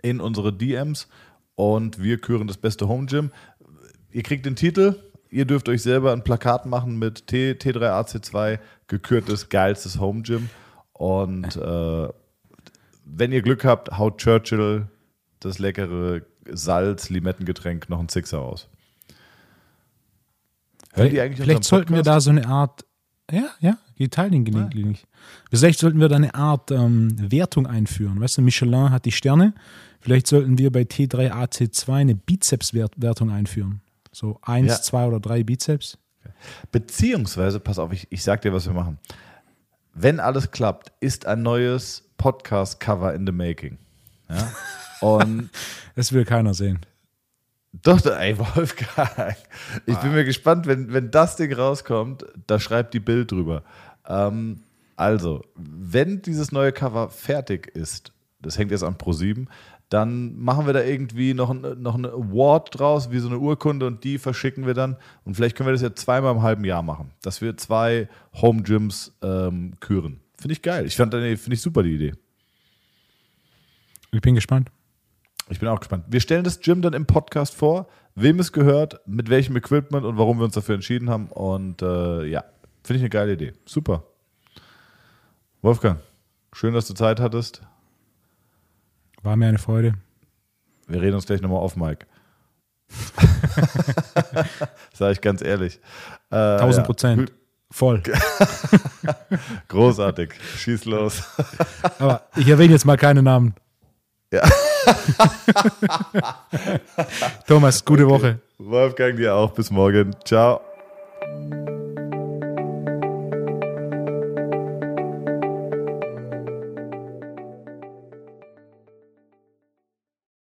in unsere DMs und wir küren das beste Home Gym. Ihr kriegt den Titel, ihr dürft euch selber ein Plakat machen mit T, T3AC2, gekürtes, geilstes Home Gym. Und äh, wenn ihr Glück habt, haut Churchill das leckere Salz-Limettengetränk noch ein Sixer aus. Hören die eigentlich Vielleicht sollten wir da so eine Art, ja, ja, die teilen gelegentlich. Vielleicht sollten wir da eine Art ähm, Wertung einführen. Weißt du, Michelin hat die Sterne. Vielleicht sollten wir bei T3AC2 eine Bizeps-Wertung einführen. So eins, Ja. zwei oder drei Bizeps. Beziehungsweise, pass auf, ich, ich sag dir, was wir machen. wenn alles klappt, ist ein neues Podcast-Cover in the making. Ja? Und Das will keiner sehen. Doch, ey, Wolfgang, ich bin mir gespannt, wenn, wenn das Ding rauskommt, da schreibt die Bild drüber. Ähm, also, wenn dieses neue Cover fertig ist, das hängt jetzt an Pro7, dann machen wir da irgendwie noch, ein, noch eine Award draus, wie so eine Urkunde und die verschicken wir dann. Und vielleicht können wir das ja zweimal im halben Jahr machen, dass wir zwei Home Gyms ähm, küren. Finde ich geil. Ich fand, finde ich super die Idee. Ich bin gespannt. Ich bin auch gespannt. Wir stellen das Gym dann im Podcast vor, wem es gehört, mit welchem Equipment und warum wir uns dafür entschieden haben. Und äh, ja, finde ich eine geile Idee. Super. Wolfgang, schön, dass du Zeit hattest. War mir eine Freude. Wir reden uns gleich nochmal auf, Mike. Sag ich ganz ehrlich. Äh, 1000 ja. Prozent. Voll. Großartig. Schieß los. Aber ich erwähne jetzt mal keine Namen. Ja. Thomas, gute okay. Woche. Wolfgang, dir auch. Bis morgen. Ciao.